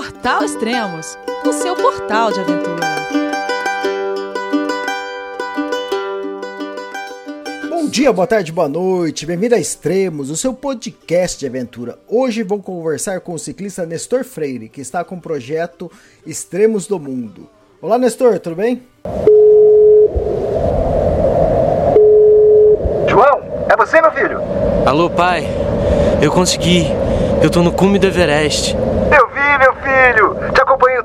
Portal Extremos, o seu portal de aventura. Bom dia, boa tarde, boa noite, bem-vindo a Extremos, o seu podcast de aventura. Hoje vou conversar com o ciclista Nestor Freire, que está com o projeto Extremos do Mundo. Olá, Nestor, tudo bem? João, é você, meu filho? Alô, pai. Eu consegui. Eu tô no cume do Everest. Eu vi, meu filho. Te acompanhei o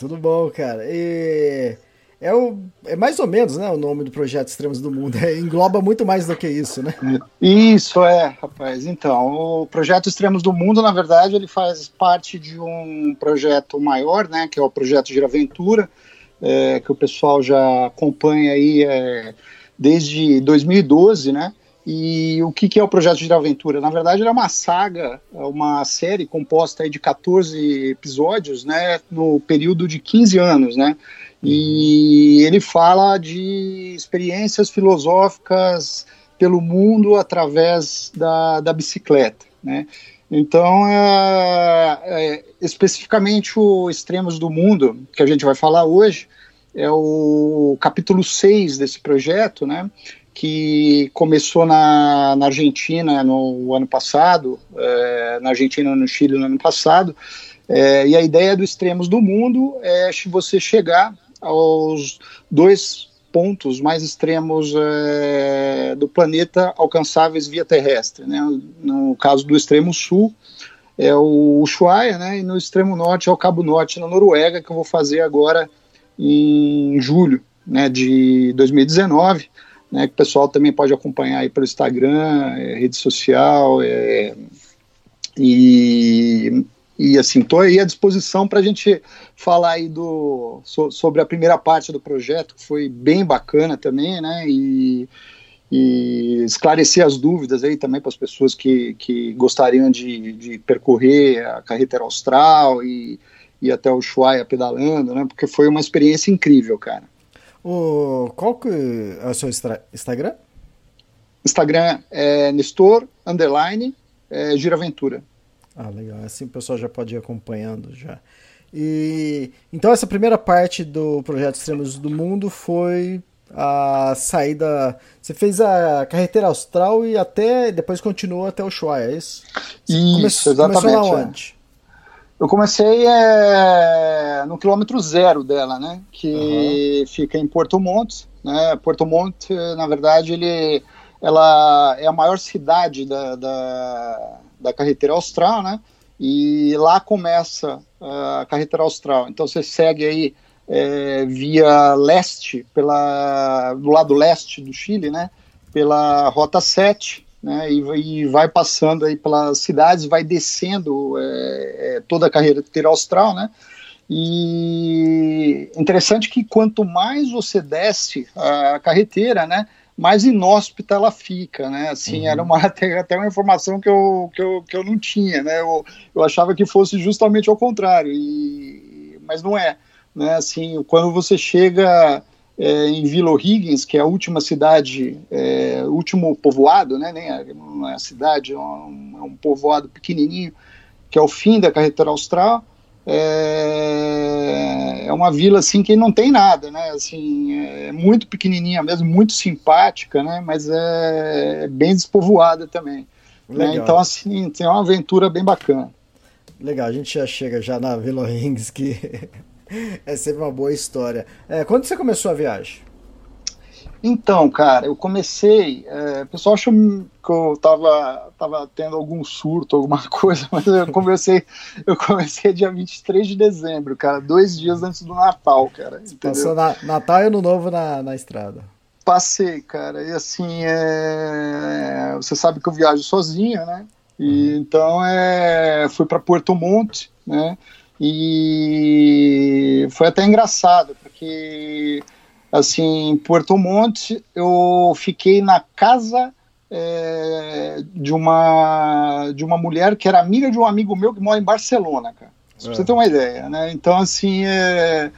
Tudo bom, cara. E é, o, é mais ou menos né, o nome do projeto Extremos do Mundo. É, engloba muito mais do que isso, né? Isso é, rapaz. Então, o projeto Extremos do Mundo, na verdade, ele faz parte de um projeto maior, né? Que é o projeto Giraventura, é, que o pessoal já acompanha aí é, desde 2012, né? E o que, que é o projeto Giraventura? Na verdade, ele é uma saga, uma série composta de 14 episódios, né? No período de 15 anos, né? E ele fala de experiências filosóficas pelo mundo através da, da bicicleta, né? Então, é, é, especificamente o Extremos do Mundo, que a gente vai falar hoje, é o capítulo 6 desse projeto, né? Que começou na, na Argentina no ano passado, é, na Argentina no Chile no ano passado, é, e a ideia do Extremos do Mundo é você chegar aos dois pontos mais extremos é, do planeta alcançáveis via terrestre. Né? No caso do extremo sul é o Ushuaia, né? e no extremo norte é o Cabo Norte, na Noruega, que eu vou fazer agora em julho né, de 2019. Né, que o pessoal também pode acompanhar aí pelo Instagram, é, rede social, é, e e assim, estou aí à disposição para a gente falar aí do, so, sobre a primeira parte do projeto, que foi bem bacana também, né? E, e esclarecer as dúvidas aí também para as pessoas que, que gostariam de, de percorrer a carretera austral e ir até o Ushuaia pedalando, né? Porque foi uma experiência incrível, cara. O, qual que é o seu Instagram? Instagram é Nestor, underline, é, Giraventura. Ah, legal. Assim o pessoal já pode ir acompanhando já. E então essa primeira parte do projeto Extremos do Mundo foi a saída. Você fez a carreteira austral e até depois continuou até o Ushuaia, é isso? Isso, começou, exatamente. Começou lá onde? É. Eu comecei é, no quilômetro zero dela, né? Que uhum. fica em Porto Monte. Né? Porto Monte, na verdade, ele, ela é a maior cidade da, da da carretera austral, né? E lá começa a carretera austral. Então você segue aí é, via leste, pela, do lado leste do Chile, né? Pela Rota 7, né? E, vai passando aí pelas cidades, vai descendo é, é toda a carretera austral, né? E interessante que quanto mais você desce a carreteira, né? mais inóspita ela fica, né? Assim, uhum. era uma, até, até uma informação que eu, que eu, que eu não tinha, né? Eu, eu achava que fosse justamente ao contrário, e, mas não é. Né? Assim, quando você chega é, em Vila O'Higgins, que é a última cidade, é, último povoado, né? Nem é, não é a cidade, é um, é um povoado pequenininho, que é o fim da carretera austral, é, é uma vila assim que não tem nada, né? Assim, é muito pequenininha mesmo, muito simpática, né? Mas é, é bem despovoada também. Né? Então assim tem uma aventura bem bacana. Legal, a gente já chega já na Vila Rings que é sempre uma boa história. É, quando você começou a viagem? Então, cara, eu comecei. É, o pessoal achou que eu tava, tava tendo algum surto, alguma coisa, mas eu comecei, eu comecei dia 23 de dezembro, cara, dois dias antes do Natal, cara. Passou na, Natal e Ano Novo na, na estrada. Passei, cara, e assim, é, você sabe que eu viajo sozinho, né? E uhum. então é, fui para Porto Monte, né? E foi até engraçado, porque assim, em Puerto Monte, eu fiquei na casa é, de uma de uma mulher que era amiga de um amigo meu que mora em Barcelona, cara. É. Pra você ter uma ideia, né? Então, assim, é,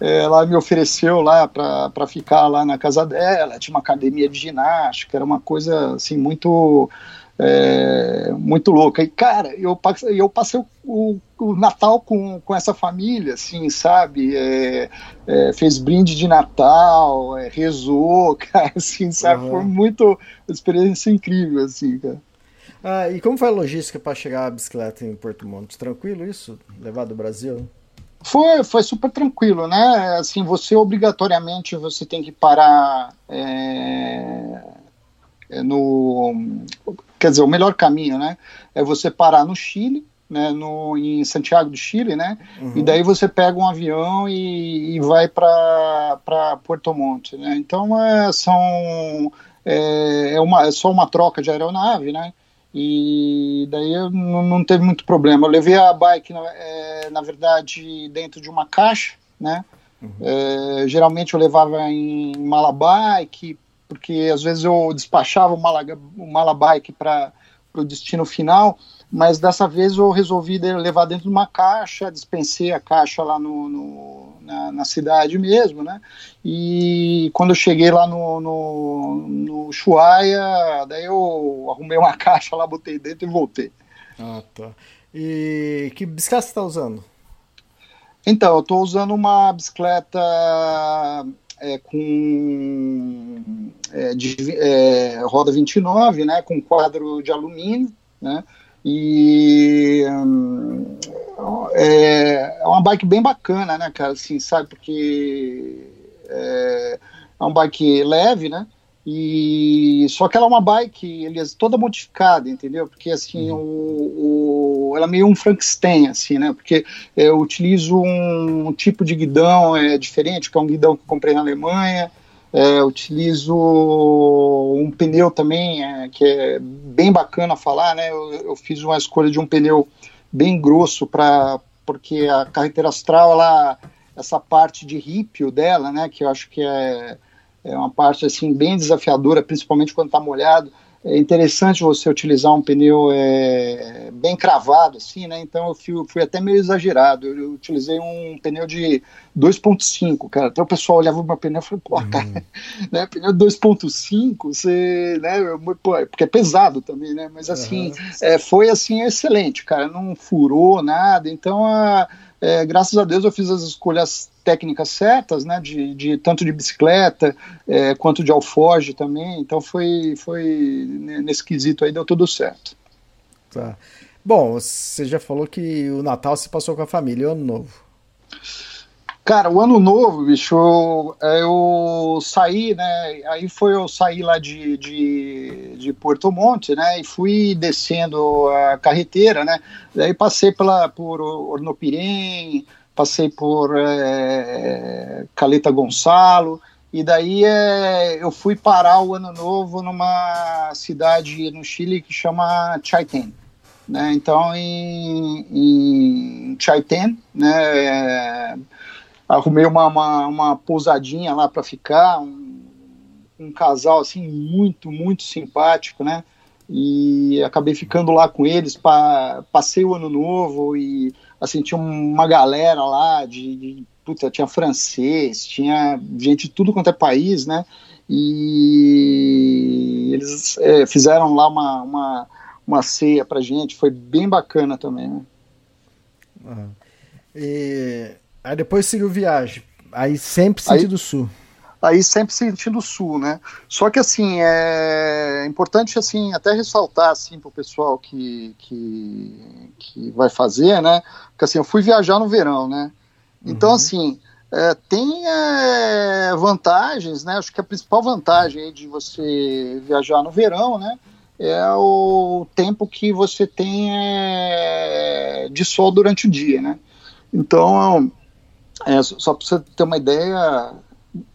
é ela me ofereceu lá para ficar lá na casa dela, tinha uma academia de ginástica, era uma coisa, assim, muito é, muito louca. E, cara, eu, eu passei o, o, Natal com, com essa família, assim, sabe? É, é, fez brinde de Natal, é, rezou, cara, assim, sabe? Uhum. Foi muito uma experiência incrível, assim, cara. Ah, e como foi a logística para chegar a bicicleta em Porto Monte? Tranquilo isso? Levar do Brasil? Foi, foi super tranquilo, né? Assim, você obrigatoriamente você tem que parar é, é no quer dizer, o melhor caminho, né, é você parar no Chile, né, no, em Santiago do Chile, né, uhum. e daí você pega um avião e, e vai para Porto Monte, né, então é, são, é, é, uma, é só uma troca de aeronave, né, e daí não, não teve muito problema. Eu levei a bike, é, na verdade, dentro de uma caixa, né, uhum. é, geralmente eu levava em mala bike, porque às vezes eu despachava o, mala, o malabike para o destino final, mas dessa vez eu resolvi levar dentro de uma caixa, dispensei a caixa lá no, no na, na, cidade mesmo, né? E quando eu cheguei lá no, no, no Chuaia, daí eu arrumei uma caixa lá, botei dentro e voltei. Ah, tá. E que bicicleta você está usando? Então, eu estou usando uma bicicleta é, com é, de, é, roda 29, né, com quadro de alumínio, né, e hum, é, é, uma bike bem bacana, né, cara, assim, sabe, porque é, é bike leve, né, e só que ela é uma bike, aliás, toda modificada, entendeu? Porque assim, uhum. o, o, ela é meio um Frankenstein, assim, né? Porque eu utilizo um, tipo de guidão é, diferente, que é um guidão que eu comprei na Alemanha. É, utilizo um pneu também, é, que é bem bacana falar, né? Eu, eu, fiz uma escolha de um pneu bem grosso para porque a carreteira astral, ela, essa parte de rípio dela, né? Que eu acho que é é uma parte assim bem desafiadora, principalmente quando está molhado. É interessante você utilizar um pneu é, bem cravado, assim, né? Então eu fui, fui, até meio exagerado. Eu utilizei um pneu de 2.5, cara. Até o pessoal olhava o meu pneu e falou, pô, uhum. cara, né? Pneu 2.5, você, né? Pô, porque é pesado também, né? Mas assim, uhum. é, foi assim excelente, cara. Não furou nada. Então, a, é, graças a Deus eu fiz as escolhas técnicas certas, né, de, de tanto de bicicleta é, quanto de alforge também, então foi, foi nesse quesito aí deu tudo certo. Tá. Bom, você já falou que o Natal se passou com a família Ano Novo. Cara, o ano novo, bicho, eu, eu, saí, né? Aí foi eu saí lá de, de, de, Porto Monte, né? E fui descendo a carreteira, né? Daí passei pela, por Ornopirém, passei por é, Caleta Gonçalo, e daí é, eu fui parar o ano novo numa cidade no Chile que chama Chaitén. Né? Então, em, em Chaitén, né, é, arrumei uma, uma, uma pousadinha lá para ficar, um, um casal assim muito, muito simpático, né? E acabei ficando lá com eles, pa, passei o ano novo e assim, tinha uma galera lá de, de puta, tinha francês, tinha gente de tudo quanto é país, né? E eles é, fizeram lá uma, uma, uma ceia pra gente, foi bem bacana também, né? Uhum. E Aí depois seguiu viagem. Aí sempre sentido aí, sul. Aí sempre sentido sul, né? Só que assim, é importante assim até ressaltar assim para o pessoal que, que, que vai fazer, né? Porque assim, eu fui viajar no verão, né? Então, uhum. assim, é, tem é, vantagens, né? Acho que a principal vantagem de você viajar no verão, né? É o tempo que você tem é, de sol durante o dia, né? Então, é, só para você ter uma ideia,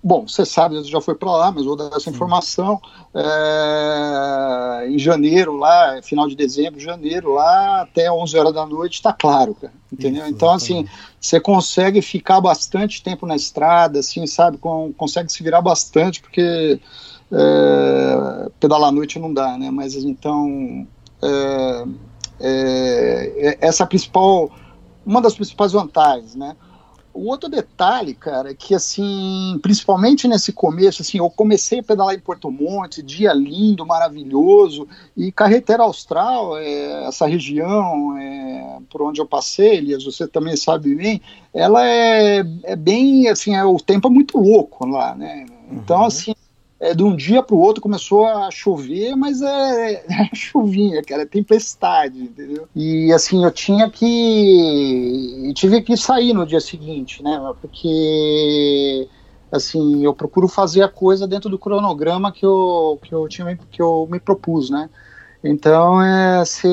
bom, você sabe, já foi para lá, mas vou dar essa informação. É, em janeiro, lá, final de dezembro, janeiro, lá até 11 horas da noite, está claro, cara, entendeu? Isso, então, assim, você consegue ficar bastante tempo na estrada, assim, sabe? Com, consegue se virar bastante, porque é, pedalar à noite não dá, né? Mas então, é, é, essa é a principal, uma das principais vantagens, né? O outro detalhe, cara, é que assim, principalmente nesse começo, assim, eu comecei a pedalar em Porto Monte, dia lindo, maravilhoso, e Carreteira Austral, é, essa região é, por onde eu passei, Elias, você também sabe bem, ela é, é bem, assim, é, o tempo é muito louco lá, né? Então, uhum. assim, é, de um dia para o outro começou a chover, mas é, é chuvinha, cara, é tempestade, entendeu? E assim, eu tinha que. Tive que sair no dia seguinte, né? Porque assim, eu procuro fazer a coisa dentro do cronograma que eu, que eu, tinha, que eu me propus, né? Então, é, se,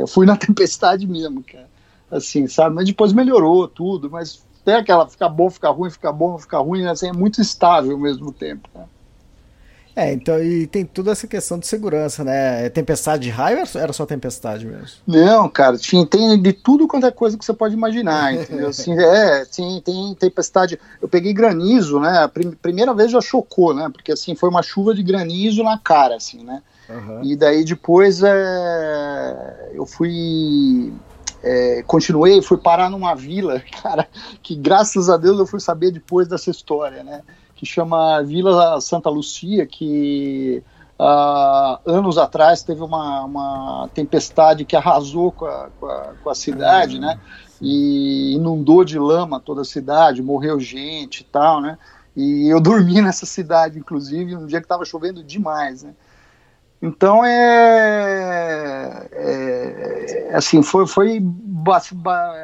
eu fui na tempestade mesmo, cara. Assim, sabe? Mas depois melhorou tudo, mas tem aquela ficar bom, ficar ruim, ficar bom, ficar ruim, né? assim, é muito estável ao mesmo tempo. Né? É, então, e tem toda essa questão de segurança, né? É tempestade de raio ou era só tempestade mesmo? Não, cara, tinha, tem de tudo quanto é coisa que você pode imaginar, entendeu? Assim, é, tem, tem tempestade. Eu peguei granizo, né? A prim, primeira vez já chocou, né? Porque assim, foi uma chuva de granizo na cara, assim, né? Uhum. E daí depois é, eu fui é, continuei, fui parar numa vila, cara, que graças a Deus eu fui saber depois dessa história, né? Que chama Vila Santa Lucia, que uh, anos atrás teve uma, uma tempestade que arrasou com a, com a, com a cidade, né? E inundou de lama toda a cidade, morreu gente e tal, né? E eu dormi nessa cidade, inclusive, um dia que estava chovendo demais, né? Então é, é, assim foi foi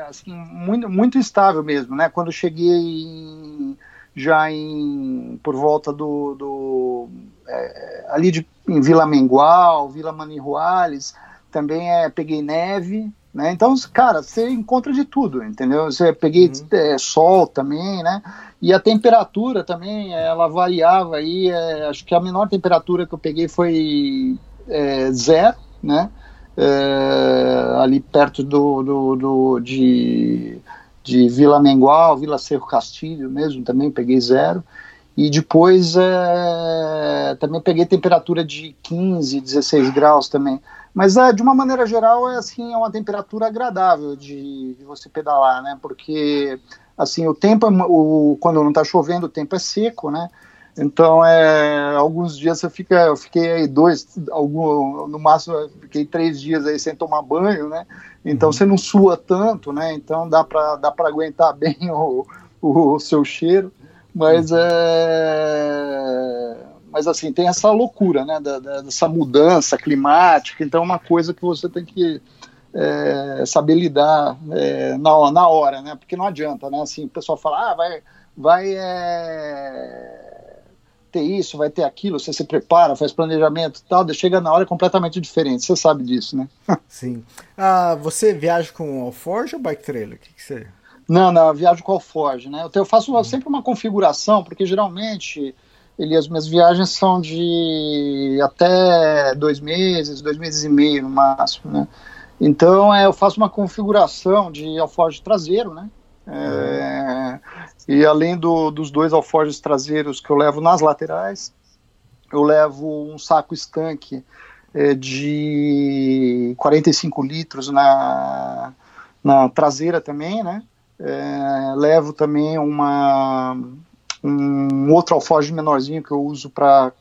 assim, muito muito estável mesmo, né? Quando eu cheguei em, já em por volta do, do é, ali de, em Vila Mengual, Vila Manirruales, também é, peguei neve, né? Então, cara, você encontra de tudo, entendeu? Você peguei uhum. é, sol também, né? E a temperatura também, ela variava aí. É, acho que a menor temperatura que eu peguei foi é, zero, né? É, ali perto do, do, do, de, de Vila Mengual, Vila Cerro Castilho mesmo, também peguei zero. E depois é, também peguei temperatura de 15, 16 graus também. Mas é, de uma maneira geral é assim, é uma temperatura agradável de, de você pedalar, né? Porque assim, o tempo, é o, quando não está chovendo, o tempo é seco, né? Então, é, alguns dias eu, fica, eu fiquei aí dois, algum, no máximo fiquei três dias aí sem tomar banho, né? Então uhum. você não sua tanto, né? Então dá para dá para aguentar bem o, o, o, seu cheiro, mas uhum. é mas assim, tem essa loucura, né, da, da, dessa mudança climática, então é uma coisa que você tem que é, saber lidar é, na, na hora, né, porque não adianta, né, assim, o pessoal fala, ah, vai, vai é, ter isso, vai ter aquilo, você se prepara, faz planejamento e tal, chega na hora é completamente diferente, você sabe disso, né. Sim. Ah, você viaja com Alforge ou bike trailer? O que, que você... Não, não, eu viajo com Alforge, né, eu faço sempre uma configuração, porque geralmente ele, as minhas viagens são de até dois meses, dois meses e meio no máximo, né? Então é, eu faço uma configuração de alforje traseiro, né? É, e além do, dos dois alforjes traseiros que eu levo nas laterais, eu levo um saco estanque é, de 45 litros na, na traseira também, né? É, levo também uma um outro alforje menorzinho que eu uso para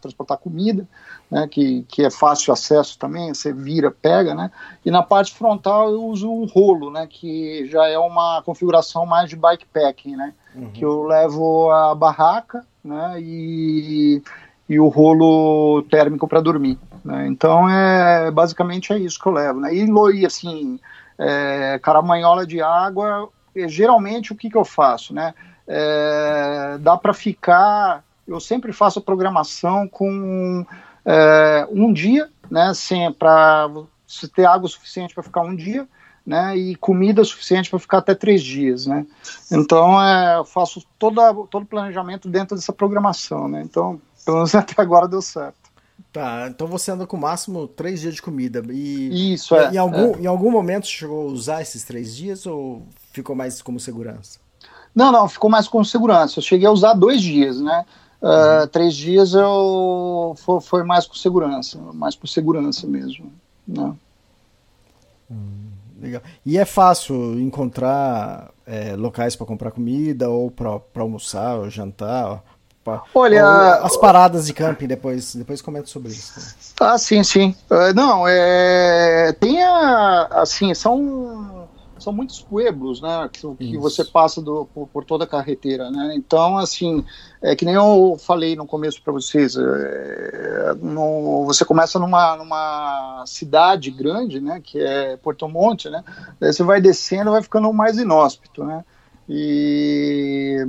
transportar comida, né, que, que é fácil acesso também, você vira, pega, né, e na parte frontal eu uso um rolo, né, que já é uma configuração mais de bikepacking, né, uhum. que eu levo a barraca, né, e, e o rolo térmico para dormir, né, então é, basicamente é isso que eu levo, né, e, e assim, é, caramanhola de água, geralmente o que que eu faço, né, é, dá para ficar. Eu sempre faço a programação com é, um dia, né, para você ter água suficiente para ficar um dia, né, e comida suficiente para ficar até três dias, né. Então, é, eu faço toda, todo o planejamento dentro dessa programação, né. Então, pelo menos até agora deu certo. Tá, então você anda com o máximo três dias de comida. E Isso, é. Em algum, é. em algum momento chegou a usar esses três dias ou ficou mais como segurança? Não, não, ficou mais como segurança. Eu cheguei a usar dois dias, né? Uh, uhum. Três dias eu foi, foi, mais com segurança, mais por segurança mesmo. Né? Hum, legal. E é fácil encontrar é, locais para comprar comida ou para almoçar ou jantar? Olha, as paradas de camping depois, depois comenta sobre isso. Ah, sim, sim. Uh, não, é, tem a, assim, são são muitos pueblos, né, que, que você passa do, por, por, toda a carreteira, né, então, assim, é que nem eu falei no começo para vocês, é, no, você começa numa, numa cidade grande, né, que é Porto Monte, né, daí você vai descendo, vai ficando mais inóspito, né, e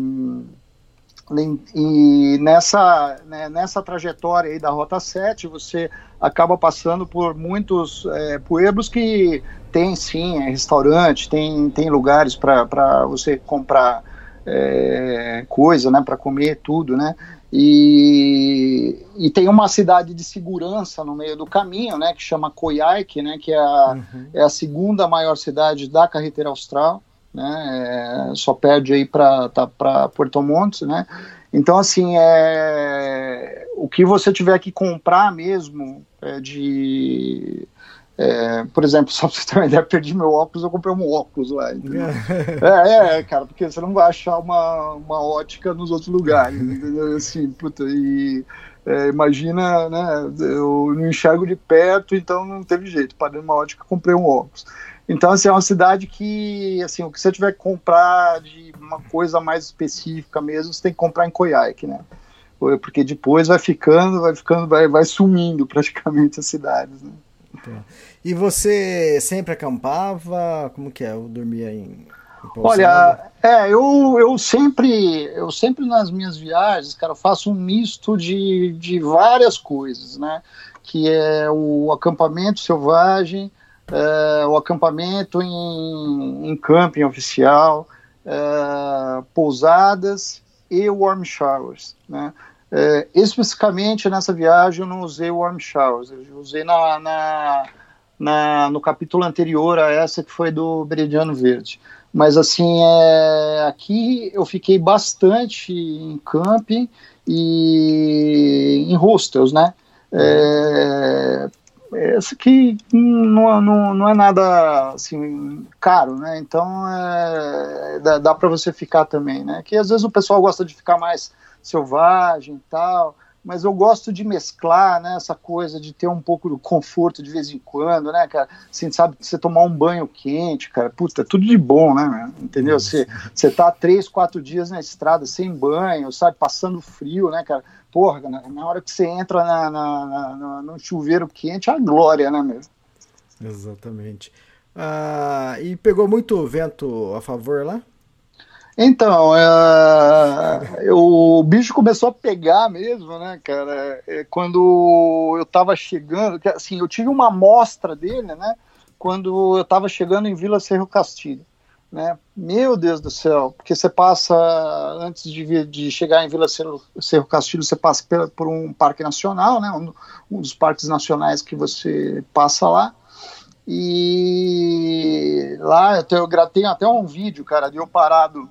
e nessa, né, nessa trajetória aí da Rota 7, você acaba passando por muitos é, pueblos que tem sim é, restaurante, tem, tem lugares para você comprar é, coisa, né, para comer tudo, né, e, e tem uma cidade de segurança no meio do caminho, né, que chama Coyhaique, né, que é a, uhum. é a segunda maior cidade da carretera austral, né, é, só perde aí para tá, Porto Monte, né, então assim, é, o que você tiver que comprar mesmo é, de é, por exemplo, só pra você ter uma ideia, perdi meu óculos, eu comprei um óculos lá. é, é, cara, porque você não vai achar uma, uma ótica nos outros lugares, entendeu? Assim, puta, e é, imagina, né, eu não enxergo de perto, então não teve jeito, parei uma ótica, comprei um óculos. Então, assim, é uma cidade que, assim, o que você tiver que comprar de uma coisa mais específica mesmo, você tem que comprar em Coiaque, né? Porque depois vai ficando, vai ficando, vai, vai sumindo praticamente as cidades, né? E você sempre acampava? Como que é? Eu dormia em, em Olha, é, eu, eu sempre, eu sempre nas minhas viagens, cara, faço um misto de, de várias coisas, né? Que é o acampamento selvagem, é, o acampamento em, em camping oficial, é, pousadas e warm showers, né? É, especificamente nessa viagem eu não usei warm showers, eu usei na, na, na, no capítulo anterior a essa que foi do Meridiano Verde. Mas assim, é, aqui eu fiquei bastante em camping e em hostels, né? É, esse aqui não, não, não é nada assim caro, né? Então é, dá, dá para você ficar também, né? Que às vezes o pessoal gosta de ficar mais selvagem e tal, mas eu gosto de mesclar, né, essa coisa de ter um pouco de conforto de vez em quando, né, cara, assim, sabe, você tomar um banho quente, cara, puta, tudo de bom, né, entendeu? Você, você tá três, quatro dias na estrada sem banho, sabe, passando frio, né, cara, porra, na, na hora que você entra na, na, na, no chuveiro quente, é a glória, né, mesmo. Exatamente. Ah, e pegou muito vento a favor lá? Então, é, o bicho começou a pegar mesmo, né, cara? É, quando eu tava chegando, assim, eu tive uma amostra dele, né? Quando eu tava chegando em Vila Cerro Castilho, né? Meu Deus do céu, porque você passa, antes de, de chegar em Vila Cerro, Cerro Castilho, você passa por, por um parque nacional, né? Um, um dos parques nacionais que você passa lá. E lá eu, tenho, eu tenho até um vídeo, cara, de eu parado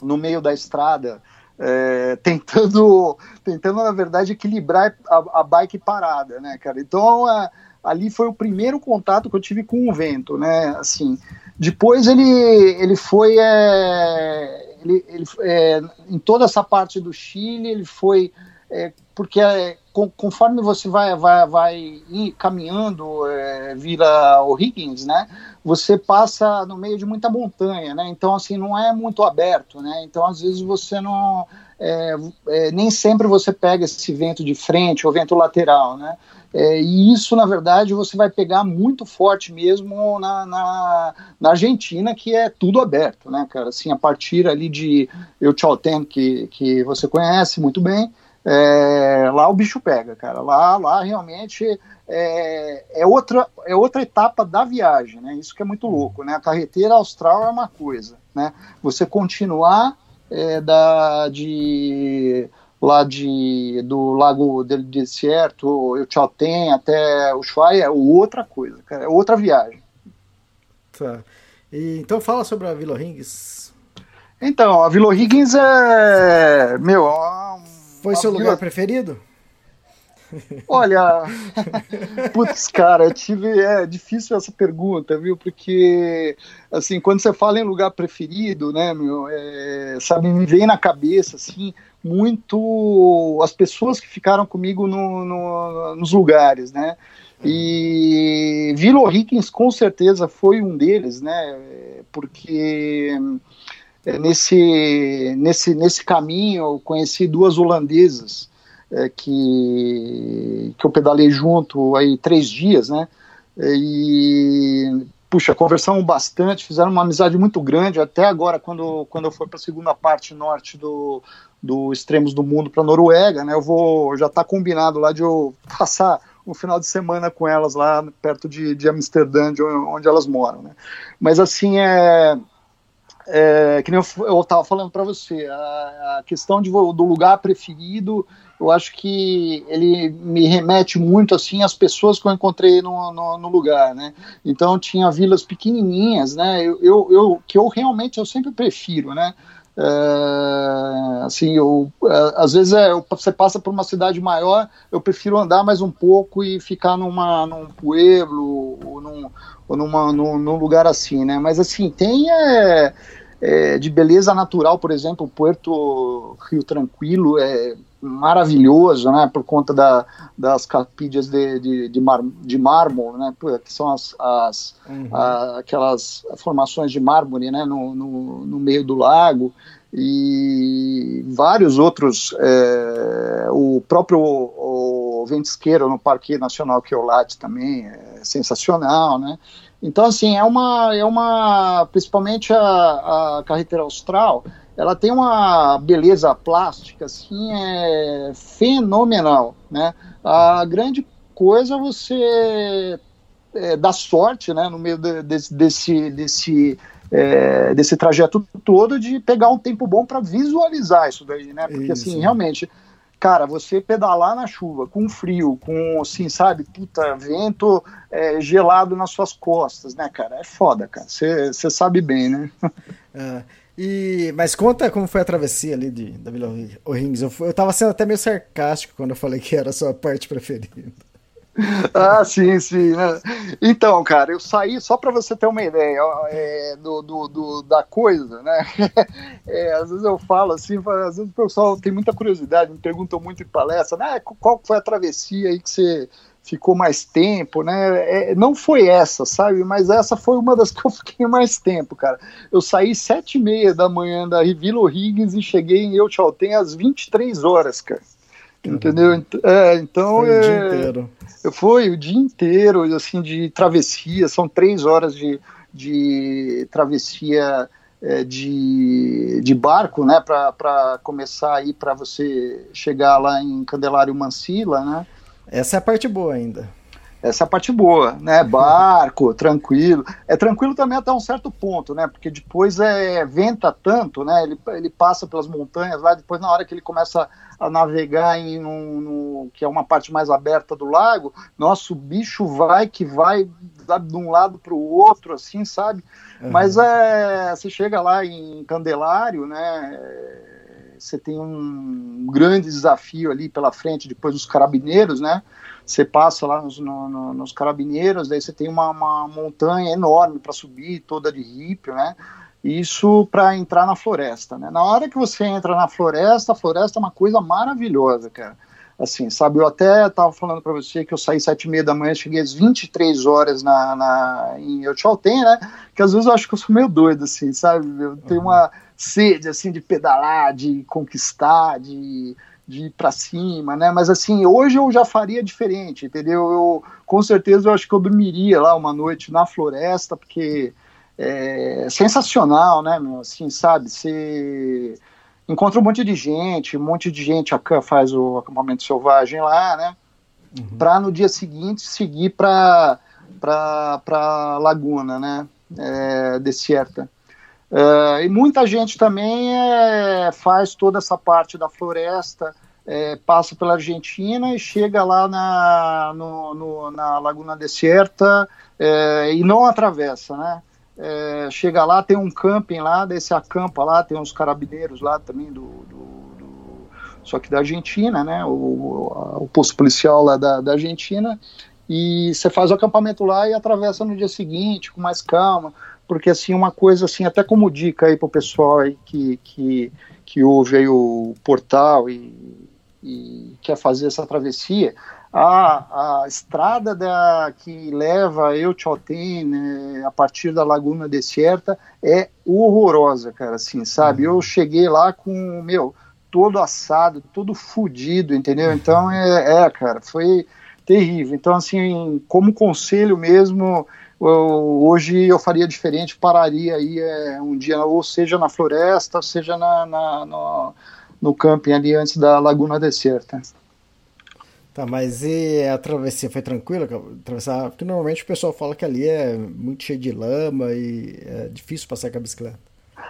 no meio da estrada, é, tentando, tentando, na verdade, equilibrar a, a bike parada, né, cara? Então, é, ali foi o primeiro contato que eu tive com o vento, né? Assim, depois ele, ele foi, é, ele, ele é, em toda essa parte do Chile, ele foi, é, porque é, conforme você vai, vai, vai caminhando, é, vira O'Higgins, né? Você passa no meio de muita montanha, né? Então, assim, não é muito aberto, né? Então, às vezes, você não... É, é, nem sempre você pega esse vento de frente ou vento lateral, né? É, e isso, na verdade, você vai pegar muito forte mesmo na, na, na, Argentina, que é tudo aberto, né, cara? Assim, a partir ali de Euchalten, que, que você conhece muito bem, é, lá o bicho pega, cara. Lá, lá realmente é, é, outra, é outra etapa da viagem, né? Isso que é muito louco, né? A carreteira austral é uma coisa, né? Você continuar é, da, de lá de, do Lago del Deserto, Euchalten até Ushuaia é outra coisa, cara, é outra viagem. Tá. E, então fala sobre a Vila Rings. Então, a Vila Higgins é. Meu, é Foi seu lugar preferido? Olha, putz, cara, eu tive. É difícil essa pergunta, viu? Porque, assim, quando você fala em lugar preferido, né, meu, é, sabe, me vem na cabeça, assim, muito as pessoas que ficaram comigo no, no, nos lugares, né? E Vila Higgins com certeza foi um deles, né? Porque é, nesse, nesse, nesse caminho eu conheci duas holandesas é, que, que eu pedalei junto aí três dias, né? E puxa, conversamos bastante, fizeram uma amizade muito grande. Até agora, quando, quando eu for para a segunda parte norte do, do Extremos do Mundo para Noruega, né? Eu vou, já está combinado lá de eu passar um final de semana com elas lá perto de, de Amsterdã, de onde elas moram, né? Mas assim é é, que nem eu estava falando para você, a, a, questão de, do lugar preferido, eu acho que ele me remete muito assim às pessoas que eu encontrei no, no, no lugar, né? Então tinha vilas pequenininhas, né? Eu, eu, eu, que eu realmente eu sempre prefiro, né? É, assim, eu, é, às vezes é, você passa por uma cidade maior, eu prefiro andar mais um pouco e ficar numa, num pueblo ou, num, ou numa, num, num lugar assim, né? Mas assim, tem é, é, de beleza natural, por exemplo, Puerto Rio Tranquilo é maravilhoso, né, por conta da, das capilhas de, de, de, mar, de mármore, né, que são as, as uhum. a, aquelas formações de mármore, né, no, no, no, meio do lago, e vários outros, é, o próprio o Ventisqueiro no Parque Nacional Queolate também é sensacional, né, então, assim, é uma, é uma principalmente a, a carreteira austral, ela tem uma beleza plástica, assim, é fenomenal, né? A grande coisa é você é, dar sorte, né, no meio de, desse, desse, desse, é, desse trajeto todo, de pegar um tempo bom para visualizar isso daí, né? Porque, assim, isso. assim, realmente cara, você pedalar na chuva, com frio, com, assim, sabe, puta, vento é, gelado nas suas costas, né, cara? É foda, cara. Você sabe bem, né? É, e, mas conta como foi a travessia ali de, da Vila O'Rings. Eu, eu tava sendo até meio sarcástico quando eu falei que era a sua parte preferida. ah, sim, sim. Né? Então, cara, eu saí, só para você ter uma ideia é, do, do, do, da coisa, né? É, às vezes eu falo assim, às vezes o pessoal tem muita curiosidade, me perguntam muito em palestra, né? Qual foi a travessia aí que você ficou mais tempo, né? É, não foi essa, sabe? Mas essa foi uma das que eu fiquei mais tempo, cara. Eu saí sete e meia da manhã da Vila Higgins e cheguei em Euchalten às 23 horas, cara. Entendeu? É, então. Foi é, o dia é, inteiro. Foi o dia inteiro, assim, de travessia. São três horas de, de travessia é, de, de barco, né? Para começar aí, para você chegar lá em Candelário Mansila, né? Essa é a parte boa ainda. Essa é a parte boa, né? Barco, tranquilo. É tranquilo também até um certo ponto, né? Porque depois é venta tanto, né? Ele, ele passa pelas montanhas lá, depois na hora que ele começa a navegar em um, no, que é uma parte mais aberta do lago, nosso bicho vai que vai de um lado para o outro, assim, sabe? Uhum. Mas é, você chega lá em Candelário, né? Você tem um grande desafio ali pela frente, depois dos carabineiros, né? você passa lá nos, no, no, nos carabineiros, daí você tem uma, uma montanha enorme para subir, toda de rípio, né? Isso para entrar na floresta, né? Na hora que você entra na floresta, a floresta é uma coisa maravilhosa, cara. Assim, sabe, eu até estava falando para você que eu saí sete e meia da manhã, cheguei às 23 horas na, na, em Euchalten, né? Que às vezes eu acho que eu sou meio doido, assim, sabe? Eu tenho uma sede, assim, de pedalar, de conquistar, de de ir para cima, né? Mas assim, hoje eu já faria diferente, entendeu? Eu com certeza eu acho que eu dormiria lá uma noite na floresta, porque é sensacional, né, meu? Assim, sabe? Você encontra um monte de gente, um monte de gente faz o acampamento selvagem lá, né? uhum. para no dia seguinte seguir para para Laguna, né? É, deserta. É, e muita gente também é, faz toda essa parte da floresta, é, passa pela Argentina e chega lá na, no, no, na Laguna Deserta é, e não atravessa, né? Chega lá, tem um camping lá, desse acampa lá, tem uns carabineiros lá também do, do, do só que da Argentina, né? O, o, o posto policial lá da, da Argentina e você faz o acampamento lá e atravessa no dia seguinte com mais calma, porque assim uma coisa assim até como dica aí para o pessoal aí que, que, que ouve aí o portal e, e quer fazer essa travessia, a, a estrada da, que leva eu Chaltén né, a partir da Laguna Deserta é horrorosa, cara, assim, sabe? Eu cheguei lá com, meu, todo assado, todo fudido, entendeu? Então, é, é cara, foi terrível. Então, assim, como conselho mesmo, hoje eu faria diferente, pararia aí é, um dia, ou seja na floresta, ou seja na, na no, no camping ali antes da Laguna Deserta. Tá, mas e a travessia foi tranquila? Atravessar, porque normalmente o pessoal fala que ali é muito cheio de lama e é difícil passar com a bicicleta.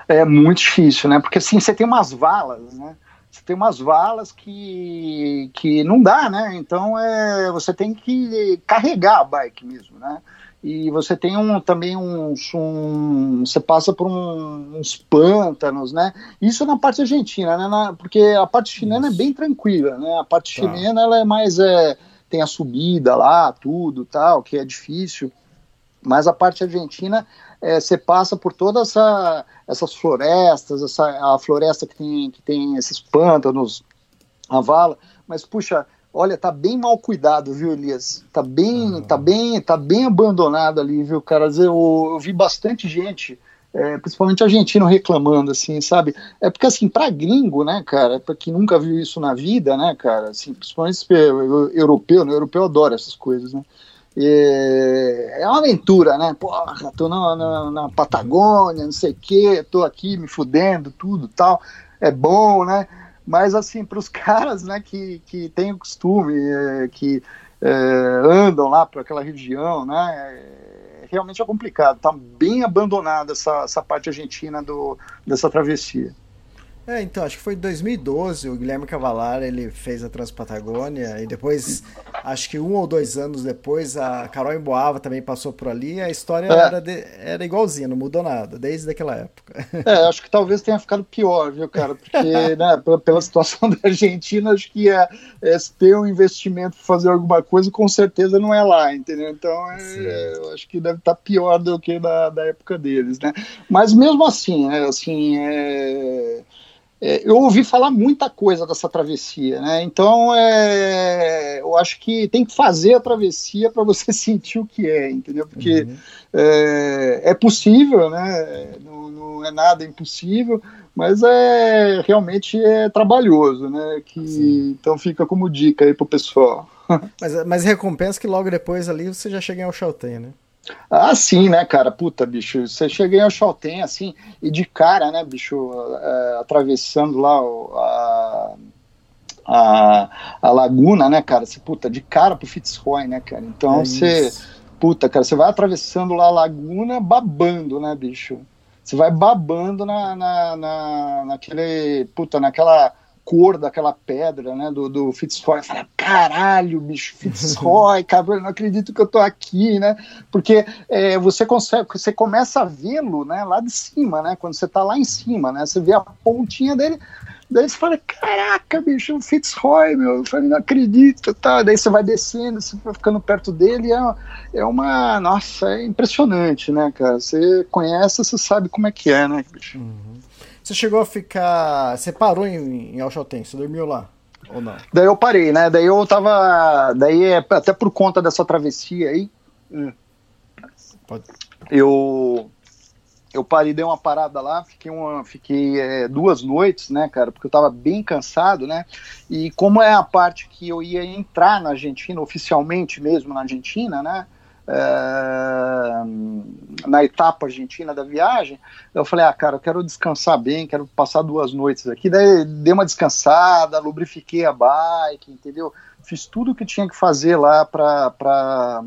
É muito difícil, né? Porque assim, você tem umas valas, né? você tem umas valas que, que não dá, né? Então é, você tem que carregar a bike mesmo, né? E você tem um, também uns, um, você passa por um, uns pântanos, né? Isso na parte argentina, né? Na, porque a parte chilena é bem tranquila, né? A parte tá. chilena ela é mais é, tem a subida lá, tudo tal, que é difícil. Mas a parte argentina é, você passa por todas essa, essas florestas, essa, a floresta que tem, que tem esses pântanos, a vala, mas puxa, olha, tá bem mal cuidado, viu, Elias? Tá bem, uhum. tá bem, tá bem abandonado ali, viu, cara? Eu, eu vi bastante gente, é, principalmente argentino reclamando, assim, sabe? É porque assim, para gringo, né, cara, para quem nunca viu isso na vida, né, cara, assim, principalmente europeu, né, europeu adora essas coisas, né? É, é uma aventura, né? Porra, tô na, na, na Patagônia, não sei o quê, tô aqui me fudendo, tudo tal. É bom, né? Mas, assim, para os caras né, que, que têm o costume, é, que é, andam lá para aquela região, né? É, realmente é complicado. Tá bem abandonada essa, essa parte argentina do, dessa travessia. É, então, acho que foi em 2012, o Guilherme Cavalar, ele fez a Transpatagônia, e depois, acho que um ou dois anos depois, a Carol Emboava também passou por ali, a história é. era, de, era igualzinha, não mudou nada, desde aquela época. É, acho que talvez tenha ficado pior, viu, cara, porque, né, pela, pela situação da Argentina, acho que é, é ter um investimento para fazer alguma coisa, com certeza não é lá, entendeu? Então, é, eu acho que deve estar tá pior do que da, da época deles, né? Mas mesmo assim, é, assim, é, eu ouvi falar muita coisa dessa travessia, né? Então, é, eu acho que tem que fazer a travessia para você sentir o que é, entendeu? Porque uhum. é, é, possível, né? Não, não, é nada impossível, mas é realmente é trabalhoso, né? Que, então fica como dica aí pro pessoal. mas, mas recompensa que logo depois ali você já chega ao Chaltén, né? Ah, sim, né, cara? Puta, bicho, você chega ao Chaltén, assim, e de cara, né, bicho, é, atravessando lá a, a, a, laguna, né, cara? Você, puta, de cara pro Fitzroy, né, cara? Então é você, puta, cara, você vai atravessando lá a laguna babando, né, bicho? Você vai babando na, na, na, naquele, puta, naquela cor daquela pedra, né, do, do Fitzroy, fala, caralho, bicho, Fitzroy, cara, não acredito que eu tô aqui, né, porque é, você consegue, você começa a vê-lo, né, lá de cima, né, quando você tá lá em cima, né, você vê a pontinha dele, daí você fala, caraca, bicho, o Fitzroy, meu, eu falei, não acredito, tá, daí você vai descendo, você vai ficando perto dele, é, é uma, nossa, é impressionante, né, cara, você conhece, você sabe como é que é, né, bicho. Uhum. Você chegou a ficar. Você parou em, em? Você dormiu lá? Ou não? Daí eu parei, né? Daí eu tava. Daí, é até por conta dessa travessia aí. Hum, Pode. Eu. Eu parei, dei uma parada lá, fiquei, uma, fiquei é, duas noites, né, cara, porque eu tava bem cansado, né, e como é a parte que eu ia entrar na Argentina, oficialmente mesmo na Argentina, né, na etapa argentina da viagem, eu falei, ah, cara, eu quero descansar bem, quero passar duas noites aqui. Daí dei uma descansada, lubrifiquei a bike, entendeu? fiz tudo o que tinha que fazer lá para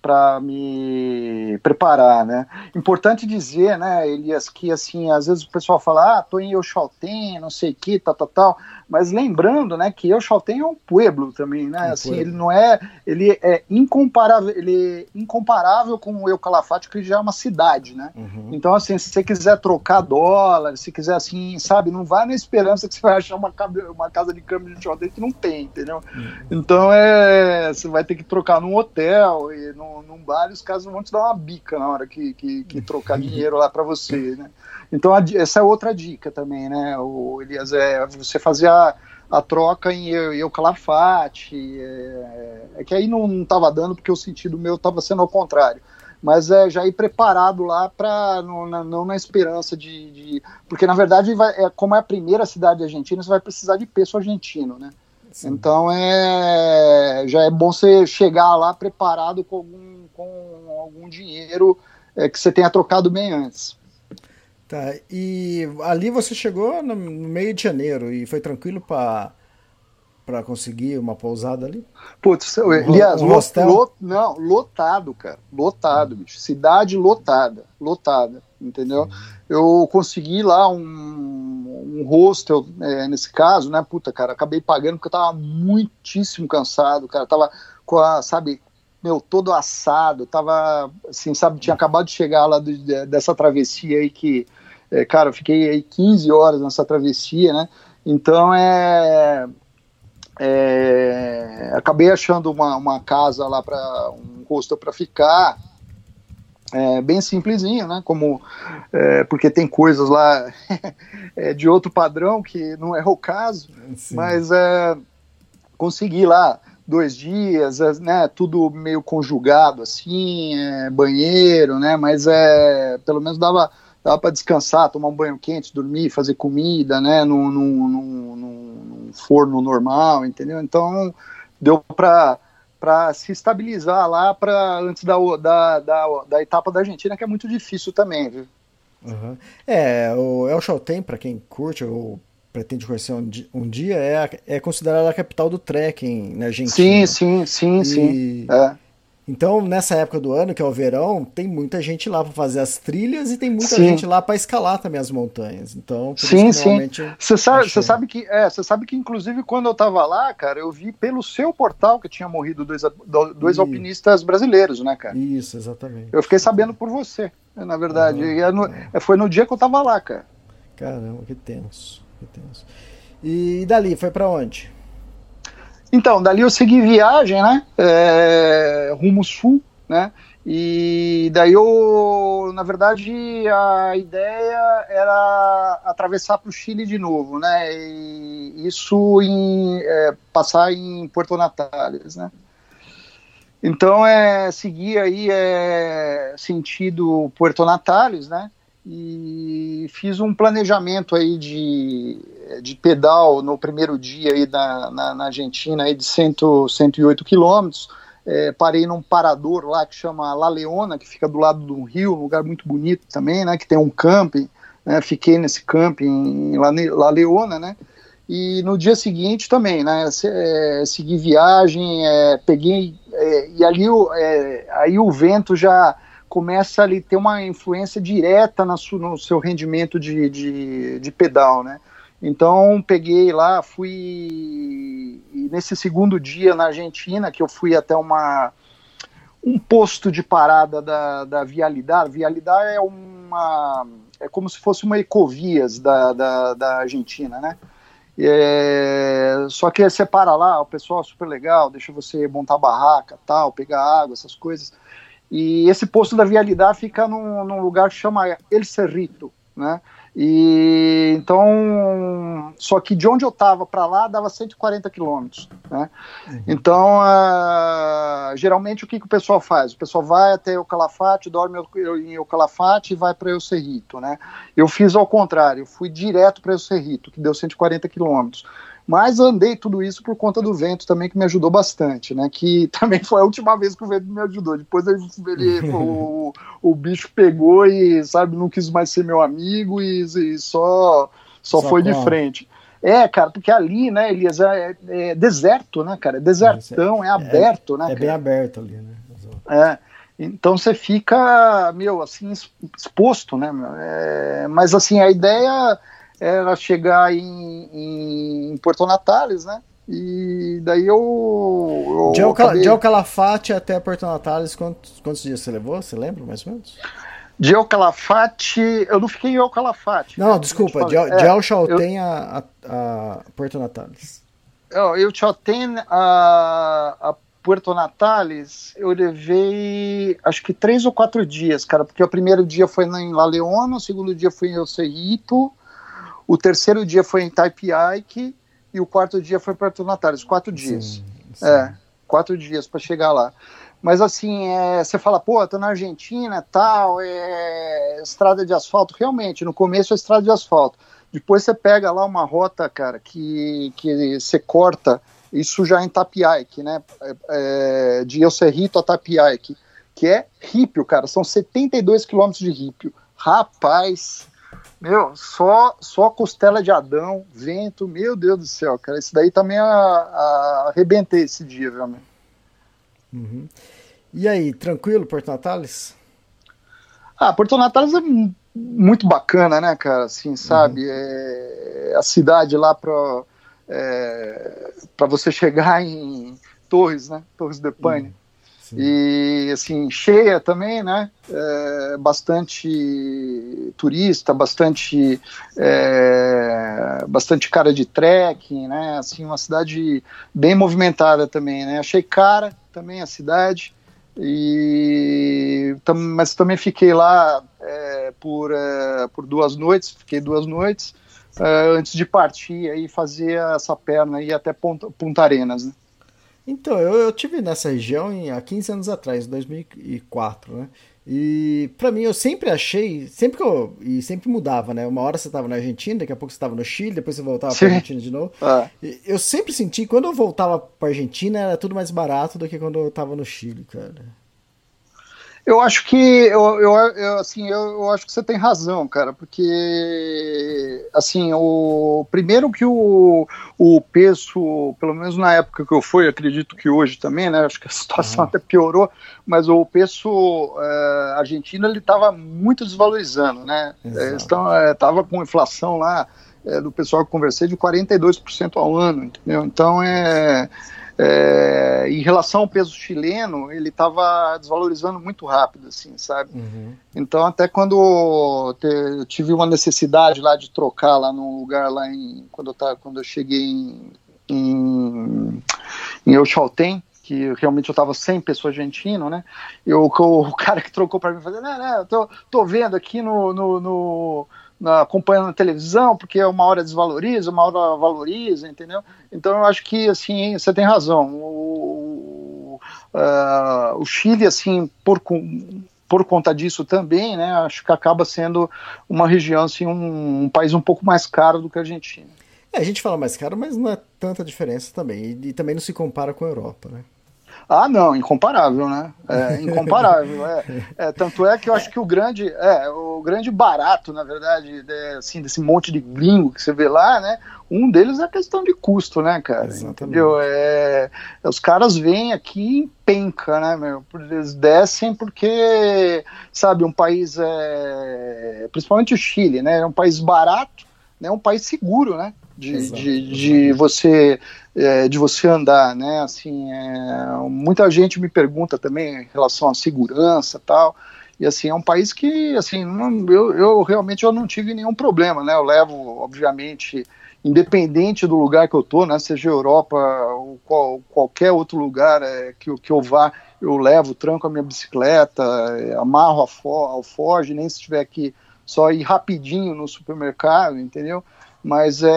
para me preparar, né? Importante dizer, né, Elias, que assim, às vezes o pessoal fala, ah, tô em Euchalten, não sei o que, tal, tal, tal, mas lembrando, né, que Euchalten é um pueblo também, né, um assim, pueblo. ele não é, ele é incomparável, ele é incomparável com o Eucalafate, que já é uma cidade, né? Uhum. Então, assim, se você quiser trocar dólar, se quiser, assim, sabe, não vai na esperança que você vai achar uma, uma casa de câmbio de Euchalten que não tem, entendeu? Uhum. Então, é, você vai ter que trocar num hotel e não num, bar e os caras vão te dar uma bica na hora que, que, que trocar dinheiro lá para você, né? Então, a, essa é outra dica também, né, o Elias, é você fazer a, a troca em eucalafate, é, é que aí não estava dando porque o sentido meu estava sendo ao contrário mas é já ir preparado lá para não, não, na esperança de, de, porque na verdade vai, é, como é a primeira cidade argentina você vai precisar de peso argentino né Sim. então é já é bom você chegar lá preparado com algum com algum dinheiro é, que você tenha trocado bem antes. Tá, e ali você chegou no, meio de janeiro e foi tranquilo para para conseguir uma pousada ali? Putz, um, aliás, um lot, lot, não, lotado, cara, lotado, bicho. Cidade lotada, lotada, entendeu? Eu consegui lá um, um hostel, é, nesse caso, né, puta, cara, acabei pagando porque eu tava muitíssimo cansado, cara, tava com a, sabe, meu, todo assado, tava, assim, sabe, tinha acabado de chegar lá do, dessa travessia aí que, é, cara, eu fiquei aí 15 horas nessa travessia, né, então é, é acabei achando uma, uma casa lá para um hostel para ficar, é, bem simplesinho, né? Como é, porque tem coisas lá é, de outro padrão que não é o caso, Sim. mas é, consegui lá dois dias, é, né, tudo meio conjugado assim, é, banheiro, né, mas é, pelo menos dava, dava para descansar, tomar um banho quente, dormir, fazer comida, né, num, num, num, num forno normal, entendeu? Então deu para para se estabilizar lá para antes da, da, da, da, etapa da Argentina, que é muito difícil também, viu? Uhum. É, o El Chaltén, para quem curte ou pretende conhecer um, um dia é, é considerada a capital do trekking na Argentina. Sim, sim, sim, e... sim. É. Então, nessa época do ano, que é o verão, tem muita gente lá para fazer as trilhas e tem muita sim. gente lá para escalar também as montanhas. Então, sim, sim. Você sabe, você sabe que, é, você sabe que inclusive quando eu estava lá, cara, eu vi pelo seu portal que tinha morrido dois, dois alpinistas brasileiros, né, cara? Isso, exatamente. Eu fiquei sabendo por você, na verdade. Uhum, e é no, foi no dia que eu estava lá, cara. Caramba, que tenso. E dali, foi para onde? Então, dali eu segui viagem, né? É, rumo sul, né? E daí eu, na verdade, a ideia era atravessar para o Chile de novo, né? E isso em é, passar em Porto Natales, né? Então é seguir aí é, sentido Porto Natales, né? E fiz um planejamento aí de, de pedal no primeiro dia aí na, na, na Argentina aí de 100, 108 quilômetros. É, parei num parador lá que chama La Leona, que fica do lado do rio, um lugar muito bonito também, né? Que tem um camping. Né, fiquei nesse camping La, La Leona, né? E no dia seguinte também, né? É, segui viagem, é, peguei é, e ali é, aí o vento já começa a ter uma influência direta no seu rendimento de, de, de, pedal, né? Então peguei lá, fui nesse segundo dia na Argentina que eu fui até uma um posto de parada da, da Vialidade. Vialidade é uma é como se fosse uma ecovias da, da, da Argentina, né? É, só que você para lá, o pessoal é super legal, deixa você montar barraca, tal, pegar água, essas coisas. E esse posto da vialidade fica num, num lugar que chama El Cerrito, né? E então, só que de onde eu estava para lá dava 140 quilômetros, né? Uhum. Então, uh, geralmente o que, que o pessoal faz? O pessoal vai até o Calafate, dorme em o Calafate e vai para o Cerrito, né? Eu fiz ao contrário, eu fui direto para o Cerrito, que deu 140 quilômetros. Mas andei tudo isso por conta do vento também, que me ajudou bastante, né? Que também foi a última vez que o vento me ajudou. Depois ele, o, o bicho pegou e, sabe, não quis mais ser meu amigo e, e só, só, só foi de frente. É, cara, porque ali, né, Elias, é, é deserto, né, cara? É desertão, é, aberto, né? É cara? bem aberto ali, né? É. Então você fica, meu, assim, exposto, né? É, mas assim, a ideia era chegar em, em Porto Natales, né? E daí eu. eu de, Alca, acabei... de Alcalafate até Porto Natales, quantos, quantos dias você levou? Você lembra, mais ou menos? De El Calafate, eu não fiquei em El Calafate. Não, né? desculpa, de, é, de El Chaltén eu... a, a, Porto Natales. Eu, eu Chaltén a, a Porto Natales, eu levei acho que três ou quatro dias, cara, porque o primeiro dia foi em La Leona, o segundo dia foi em El Cerrito, o terceiro dia foi em Taipiaique e o quarto dia foi Porto Natales, quatro dias. Sim, sim. É, quatro dias para chegar lá. Mas assim, é, você fala, pô, tô na Argentina, tal, é estrada de asfalto. Realmente, no começo é estrada de asfalto. Depois você pega lá uma rota, cara, que, que você corta, isso já em Tapiaique, né? É, é de El Cerrito a Tapiaique, que é rípio, cara. São 72 quilômetros de rípio. Rapaz, meu, só, só costela de Adão, vento, meu Deus do céu, cara. Isso daí também a, a, arrebentei esse dia, realmente. Uhum. E aí, tranquilo, Porto Natales? Ah, Porto Natales é muito bacana, né, cara? Assim, sabe? Uhum. É, a cidade lá para é, para você chegar em Torres, né? Torres de Paine. Uhum. E assim, cheia também, né? É, bastante turista, bastante é, bastante cara de trekking, né? Assim, uma cidade bem movimentada também, né? Achei cara também a cidade. E, tam, mas também fiquei lá é, por, é, por duas noites, fiquei duas noites é, antes de partir aí fazer essa perna aí até Ponta, Punta Arenas, né? Então, eu, eu tive nessa região em, há 15 anos atrás, 2004, né? E para mim eu sempre achei, sempre que eu e sempre mudava, né? Uma hora você estava na Argentina, daqui a pouco você estava no Chile, depois você voltava para Argentina de novo. Ah. Eu sempre senti quando eu voltava para Argentina era tudo mais barato do que quando eu estava no Chile, cara. Eu acho que eu, eu, eu assim, eu, eu, acho que você tem razão, cara, porque assim, o primeiro que o, o peso, pelo menos na época que eu fui, acredito que hoje também, né? Acho que a situação uhum. até piorou, mas o peso é, argentino ele estava muito desvalorizando, né? É, tava com inflação lá é, do pessoal que conversei de 42% ao ano, entendeu? Então é é, em relação ao peso chileno, ele estava desvalorizando muito rápido, assim, sabe? Uhum. Então, até quando eu tive uma necessidade lá de trocar lá num lugar lá em quando eu, tava, quando eu cheguei em em, em El Chaltén, que realmente eu estava sem pessoa argentino, né? Eu, o, o cara que trocou para mim falou, não, não, eu tô, tô vendo aqui no, no, no acompanhando na televisão, porque uma hora desvaloriza, uma hora valoriza, entendeu? Então eu acho que assim você tem razão. O, uh, o Chile, assim, por, por conta disso também, né? Acho que acaba sendo uma região, assim, um, um país um pouco mais caro do que a Argentina. É, a gente fala mais caro, mas não é tanta diferença também. E, e também não se compara com a Europa, né? Ah, não, incomparável, né? É, incomparável. é, é, tanto é que eu acho que o grande, é, o grande barato, na verdade, de, assim, desse monte de gringo que você vê lá, né? Um deles é a questão de custo, né, cara? Exatamente. Entendeu? É, os caras vêm aqui em penca, né, meu? Eles descem porque, sabe, um país, é, principalmente o Chile, né? É um país barato, né? Um país seguro, né? de, de, de, você é, de você andar, né? Assim, é, muita gente me pergunta também em relação à segurança tal. E assim, é um país que, assim, não, eu, eu realmente eu não tive nenhum problema, né? Eu levo, obviamente, independente do lugar que eu tô, né? Seja Europa ou qual, qualquer outro lugar é, que, que eu vá, eu levo, tranco a minha bicicleta, é, amarro ao Forge, nem se tiver que só ir rapidinho no supermercado, entendeu? mas é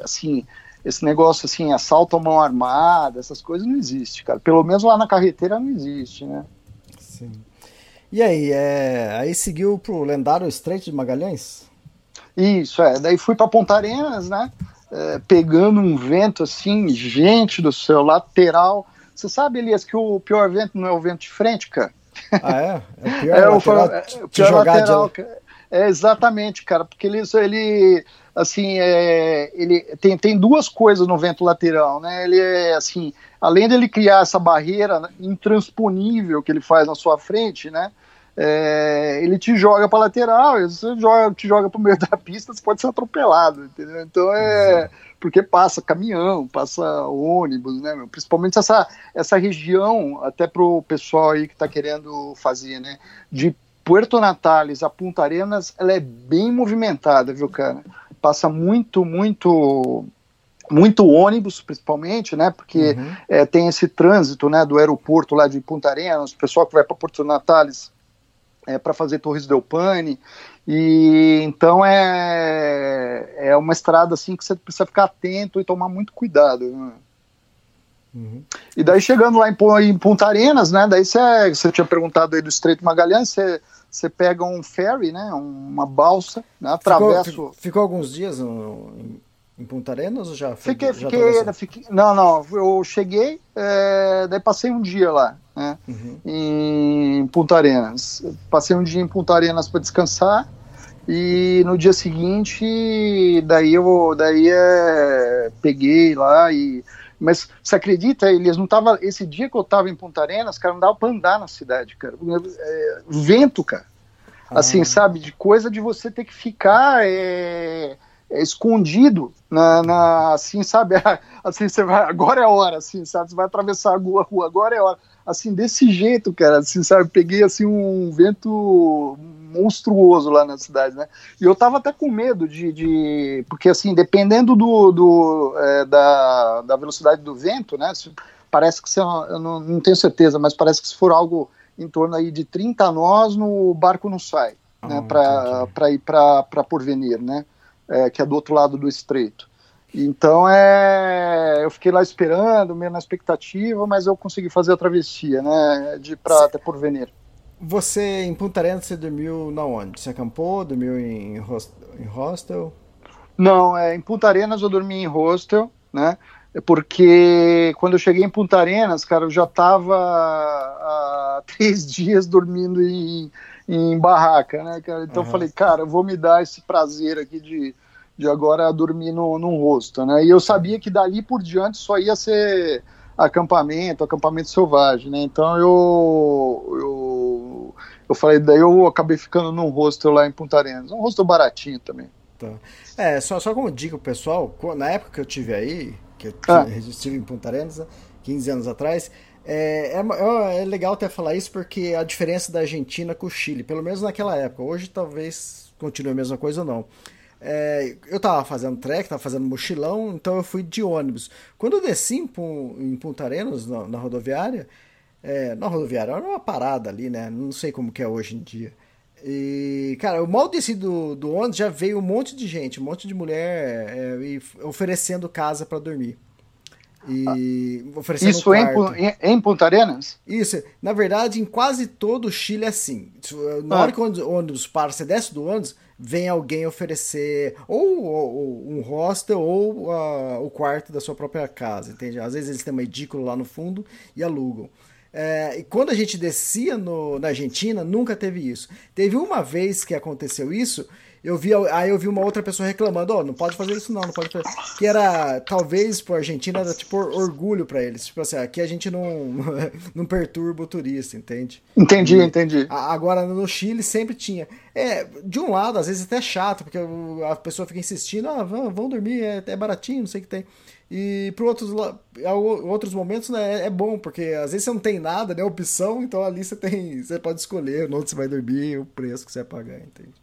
assim esse negócio assim assalto à mão armada essas coisas não existe cara. Pelo menos lá na carreteira não existe né? Sim. E aí é aí seguiu pro lendário Estreito de Magalhães? Isso é. Daí fui para Ponta Arenas né? É, pegando um vento assim gente do céu lateral. Você sabe Elias que o pior vento não é o vento de frente cara? Ah é? É o pior, é, lateral, o, é, o pior lateral de... É, exatamente, cara, porque ele, ele assim, é, ele tem, tem duas coisas no vento lateral, né? Ele é assim, além dele criar essa barreira intransponível que ele faz na sua frente, né? É, ele te joga para lateral, você joga, te joga para o meio da pista, você pode ser atropelado, entendeu? Então é porque passa caminhão, passa ônibus, né? Principalmente essa, essa região, até para o pessoal aí que está querendo fazer, né? De Puerto Natales a Punta Arenas, ela é bem movimentada, viu, cara? Passa muito, muito muito ônibus, principalmente, né? Porque uhum. é, tem esse trânsito, né? Do aeroporto lá de Punta Arenas, o pessoal que vai para Porto Natales é, para fazer Torres del Paine. E então é, é uma estrada assim que você precisa ficar atento e tomar muito cuidado. Né? Uhum. E daí chegando lá em, em Punta Arenas, né? Daí você, você tinha perguntado aí do Estreito Magalhães, você, você pega um ferry, né? Uma balsa, né, atravessa. Ficou, ficou alguns dias no, em Punta Arenas ou já foi? Fiquei, já fiquei, fiquei, Não, não. Eu cheguei, é, daí passei um dia lá, né? Uhum. Em Punta Arenas. Passei um dia em Punta Arenas para descansar e no dia seguinte, daí eu, daí é, peguei lá e mas você acredita, eles não tava esse dia que eu tava em Punta Arenas, cara, não dava para andar na cidade, cara. É, vento, cara. Assim, ah. sabe, de coisa de você ter que ficar é, é, escondido na, na, assim, sabe? Assim, você vai, agora é a hora, assim, sabe? Você vai atravessar a rua, agora é a hora. Assim, desse jeito, cara, assim, sabe? Peguei, assim, um vento monstruoso lá na cidade, né? E eu tava até com medo de, de porque, assim, dependendo do, do é, da, da velocidade do vento, né? Parece que, se, eu não, não tenho certeza, mas parece que se for algo em torno aí de 30 nós, no barco não sai, né? Ah, para ir para Porvenir, né? é, que é do outro lado do estreito. Então é, eu fiquei lá esperando, meio na expectativa, mas eu consegui fazer a travessia, né, de para até por venir. Você em Punta Arenas você dormiu na onde? Você acampou? Dormiu em, host, em hostel? Não, é, em Punta Arenas eu dormi em hostel, né? Porque quando eu cheguei em Punta Arenas, cara, eu já estava há três dias dormindo em, em barraca, né, cara? Então uhum. eu falei, cara, eu vou me dar esse prazer aqui de, de agora dormir no, num rosto, né? E eu sabia que dali por diante só ia ser acampamento, acampamento selvagem, né? Então eu, eu, eu falei, daí eu acabei ficando num hostel lá em Punta Arenas, um hostel baratinho também. Tá. É, só, só como dica pessoal, na época que eu tive aí, que eu ah. estive em Punta Arenas, 15 anos atrás, é, é, é, é, legal até falar isso porque a diferença da Argentina com o Chile, pelo menos naquela época, hoje talvez continue a mesma coisa ou não. É, eu tava fazendo trek, tava fazendo mochilão, então eu fui de ônibus. Quando eu desci em, em Punta Arenas, na, na rodoviária, é, na rodoviária era uma parada ali, né? Não sei como que é hoje em dia. E, cara, eu mal desci do, do ônibus, já veio um monte de gente, um monte de mulher é, oferecendo casa para dormir. E oferecendo Isso um em, em Punta Arenas? Isso. Na verdade, em quase todo o Chile é assim. Na ah. hora que o ônibus para, você desce do ônibus, vem alguém oferecer ou, ou um hostel ou uh, o quarto da sua própria casa, entende? Às vezes eles têm uma edícula lá no fundo e alugam. É, e quando a gente descia no, na Argentina, nunca teve isso. Teve uma vez que aconteceu isso, eu vi, aí eu vi uma outra pessoa reclamando, ó, oh, não pode fazer isso não, não pode fazer. Que era, talvez, por Argentina, era tipo orgulho para eles. Tipo assim, aqui a gente não, não perturba o turista, entende? Entendi, e, entendi. Agora, no Chile sempre tinha. É, de um lado, às vezes até chato, porque a pessoa fica insistindo, ah, vão, vão dormir, é, é baratinho, não sei o que tem. E para outros, outros momentos né, é bom, porque às vezes você não tem nada, né? Opção, então ali você tem. Você pode escolher onde você vai dormir, o preço que você vai pagar, entende?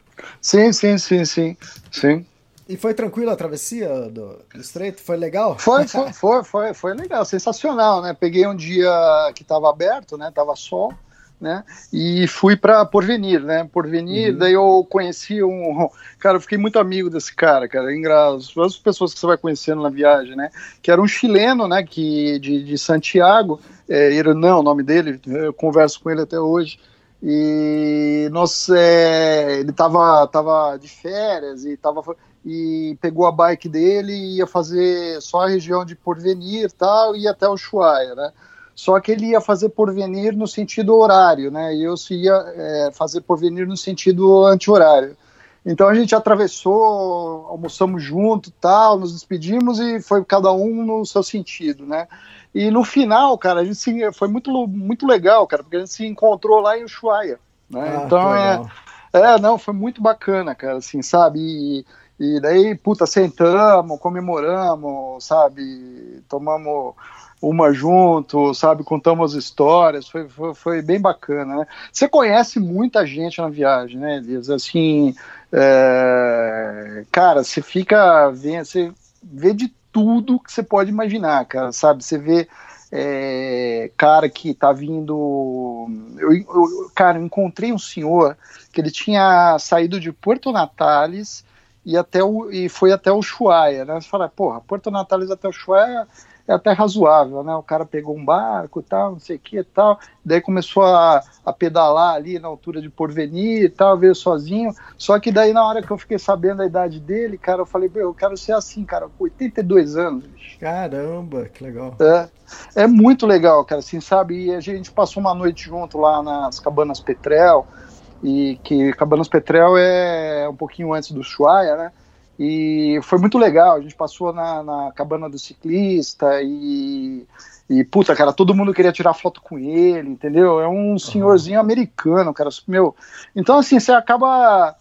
Sim, sim, sim, sim, sim. E foi tranquilo a travessia do, do estreito? Foi legal? Foi, foi, foi, foi, foi legal, sensacional, né? Peguei um dia que estava aberto, né? Tava sol, né? E fui para Porvenir, né? Porvenir, uhum. daí eu conheci um, cara, eu fiquei muito amigo desse cara, cara, engraçado, as pessoas que você vai conhecendo na viagem, né? Que era um chileno, né? Que de, de Santiago, é, não, o nome dele, eu converso com ele até hoje. E nós, é, ele tava, tava de férias e, tava, e pegou a bike dele e ia fazer só a região de Porvenir tal, e até o Ushuaia, né? Só que ele ia fazer Porvenir no sentido horário, né? E eu ia é, fazer Porvenir no sentido anti-horário. Então a gente atravessou, almoçamos junto, tal, nos despedimos e foi cada um no seu sentido, né? E no final, cara, a gente se, foi muito, muito legal, cara, porque a gente se encontrou lá em Ushuaia, né? Ah, então é, é, não, foi muito bacana, cara, assim, sabe? E, e daí, puta, sentamos, comemoramos, sabe? Tomamos uma junto, sabe? Contamos histórias, foi, foi, foi bem bacana, né? Você conhece muita gente na viagem, né, Elias? Assim, é, cara, você fica vendo, você vê de tudo que você pode imaginar, cara, sabe? Você vê é, cara que tá vindo. Eu, eu, cara, eu encontrei um senhor que ele tinha saído de Porto Natales e, até o, e foi até o Ushuaia, né? Você fala, porra, Porto Natales até o Ushuaia é até razoável, né? O cara pegou um barco e tal, não sei o que e tal, daí começou a, a pedalar ali na altura de Porvenir e tal, veio sozinho, só que daí na hora que eu fiquei sabendo a idade dele, cara, eu falei, eu quero ser assim, cara, com 82 anos, bicho. Caramba, que legal. É, é muito legal, cara, assim, sabe, e a gente passou uma noite junto lá nas Cabanas Petrel, e que Cabanas Petrel é um pouquinho antes do Chuaia, né, e foi muito legal. A gente passou na, na cabana do ciclista e, e, puta, cara, todo mundo queria tirar foto com ele, entendeu? É um senhorzinho uhum. americano, cara, meu. Então, assim, você acaba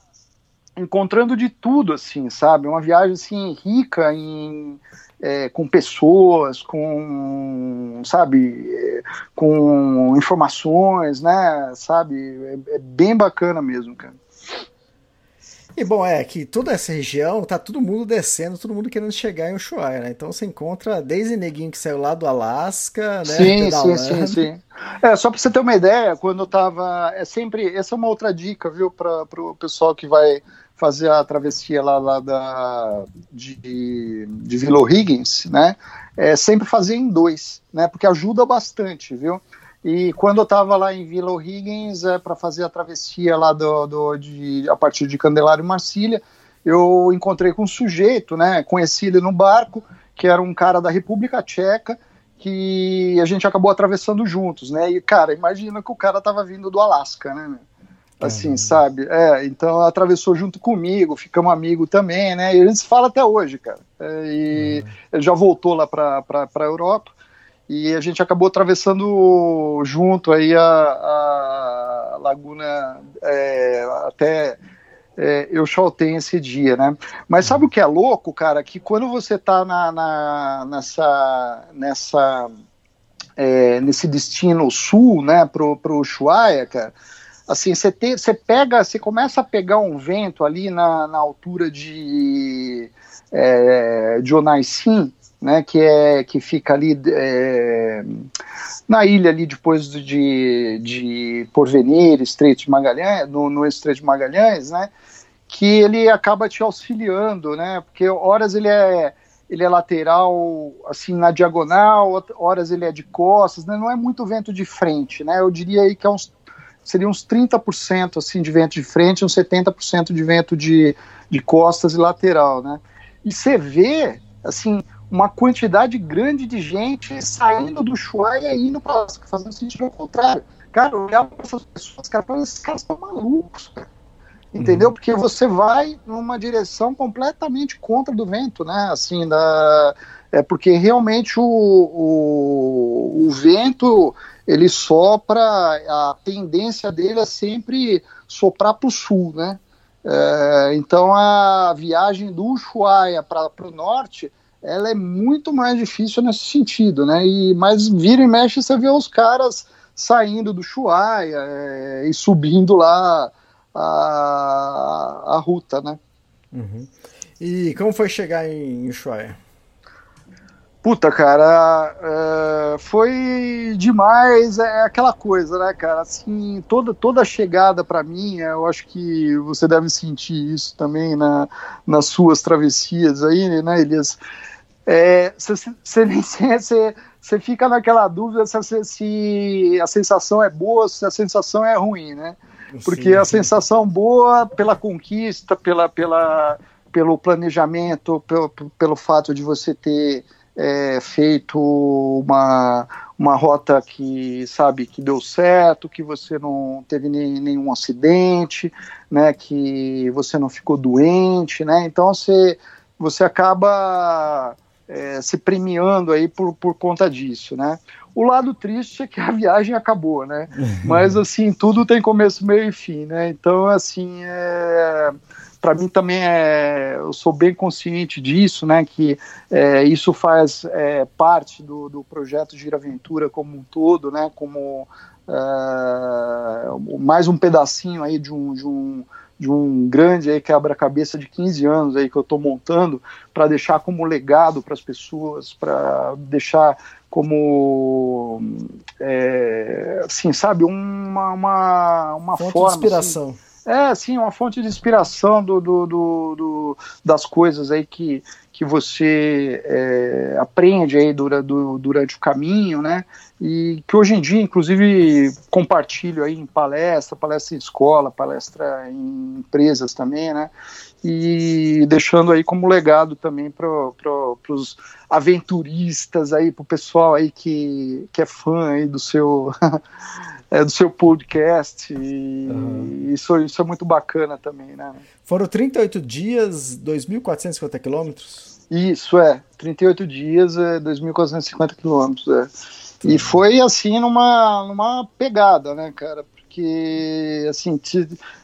encontrando de tudo, assim, sabe? Uma viagem, assim, rica em. É, com pessoas, com, sabe, é, com informações, né, sabe, é, é bem bacana mesmo, cara. E bom, é que toda essa região tá todo mundo descendo, todo mundo querendo chegar em Ushuaia, né? Então você encontra desde neguinho que saiu lá do Alasca, né? Sim, sim, sim, sim. É, só para você ter uma ideia, quando eu tava. É sempre. Essa é uma outra dica, viu, para o pessoal que vai fazer a travessia lá, lá da, de, de Vila O'Higgins, né? É sempre fazer em dois, né? Porque ajuda bastante, viu? E quando eu estava lá em Vila O'Higgins, é, para fazer a travessia lá do, do, de, a partir de Candelário e Marcília, eu encontrei com um sujeito, né, conheci ele no barco, que era um cara da República Tcheca, que a gente acabou atravessando juntos, né, e cara, imagina que o cara estava vindo do Alasca, né, assim, uhum. sabe, é, então atravessou junto comigo, ficamos amigos também, né, e a gente se fala até hoje, cara, é, e ele já voltou lá para a Europa, e a gente acabou atravessando junto aí a, a laguna é, até é, eu chaltei esse dia, né? Mas sabe o que é louco, cara? Que quando você tá na, na nessa, nessa é, nesse destino sul, né, pro, pro Ushuaia, cara, assim, você, pega, você começa a pegar um vento ali na, na altura de, é, de Onaicin, né, que é que fica ali é, na ilha ali depois de, de Porvenir, Estreito de Magalhães, no, no Estreito de Magalhães, né, que ele acaba te auxiliando, né, porque horas ele é ele é lateral, assim, na diagonal, horas ele é de costas, né, não é muito vento de frente, né, eu diria aí que é uns, seria uns 30% assim, de vento de frente, uns 70% de vento de, de costas e lateral, né, e você vê, assim, uma quantidade grande de gente saindo do Ushuaia e indo para fazendo sentido ao contrário. Cara, eu olhava para essas pessoas, cara, esses caras estão malucos, cara. Entendeu? Uhum. Porque você vai numa direção completamente contra do vento, né? Assim, da, é porque realmente o, o, o vento ele sopra, a tendência dele é sempre soprar para o sul, né? É, então a viagem do Ushuaia para o norte ela é muito mais difícil nesse sentido, né? E, mas vira e mexe você vê os caras saindo do Chuaia é, e subindo lá a, a ruta, né? Uhum. E como foi chegar em Ushuaia? Puta, cara, é, foi demais, é aquela coisa, né, cara, assim, toda, toda a chegada para mim, eu acho que você deve sentir isso também na, nas suas travessias aí, né, Elias, você é, fica naquela dúvida se, se, a sensação é boa, se a sensação é ruim, né? Porque sim, a sensação boa pela conquista, pela, pela, pelo planejamento, pelo, pelo fato de você ter é, feito uma, uma rota que sabe que deu certo, que você não teve nem, nenhum acidente, né, que você não ficou doente, né? Então você você acaba é, se premiando aí por, por conta disso, né? O lado triste é que a viagem acabou, né? Mas assim tudo tem começo, meio e fim, né? Então assim é para mim também é, eu sou bem consciente disso, né, que é, isso faz é, parte do, do projeto Giraventura como um todo, né, como é, mais um pedacinho aí de um, de um, de um grande aí quebra-cabeça de 15 anos aí que eu estou montando para deixar como legado para as pessoas, para deixar como é, assim, sabe, uma, uma, uma forma de inspiração. Assim, é, sim, uma fonte de inspiração do, do, do, do das coisas aí que, que você é, aprende aí dura, do, durante o caminho, né? E que hoje em dia, inclusive, compartilho aí em palestra, palestra em escola, palestra em empresas também, né? E deixando aí como legado também para pro, os aventuristas aí, para o pessoal aí que, que é fã aí do seu é, do seu podcast. E uhum. isso, isso é muito bacana também, né? Foram 38 dias, 2.450 quilômetros? Isso, é. 38 dias, é 2.450 quilômetros, é. E foi assim numa, numa pegada, né, cara? Porque assim,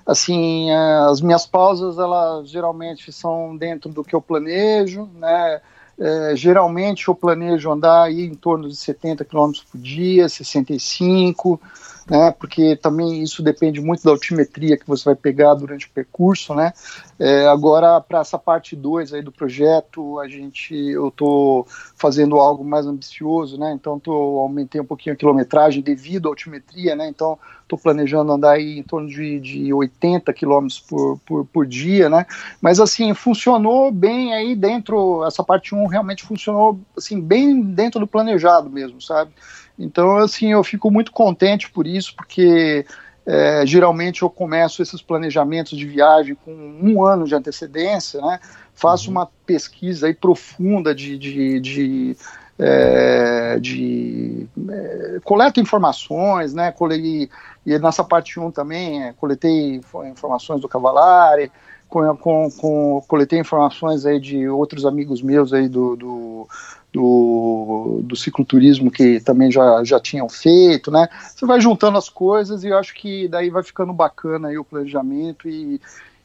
assim, as minhas pausas elas geralmente são dentro do que eu planejo, né? É, geralmente eu planejo andar aí em torno de 70 km por dia, 65 né, porque também isso depende muito da altimetria que você vai pegar durante o percurso, né. É, agora, para essa parte 2 aí do projeto, a gente, eu estou fazendo algo mais ambicioso, né, então tô, aumentei um pouquinho a quilometragem devido à altimetria, né, então estou planejando andar aí em torno de, de 80 quilômetros por, por, por, dia, né, mas assim, funcionou bem aí dentro, essa parte 1 um realmente funcionou, assim, bem dentro do planejado mesmo, sabe, então, assim, eu fico muito contente por isso, porque é, geralmente eu começo esses planejamentos de viagem com um ano de antecedência, né? Faço uhum. uma pesquisa aí profunda de, de, de é, de é, coleta informações, né? Colei, e nessa parte 1 também é, coletei informações do Cavalari, com, com, com, coletei informações aí de outros amigos meus aí do, do do, do cicloturismo que também já, já tinham feito, né? Você vai juntando as coisas e eu acho que daí vai ficando bacana aí o planejamento e,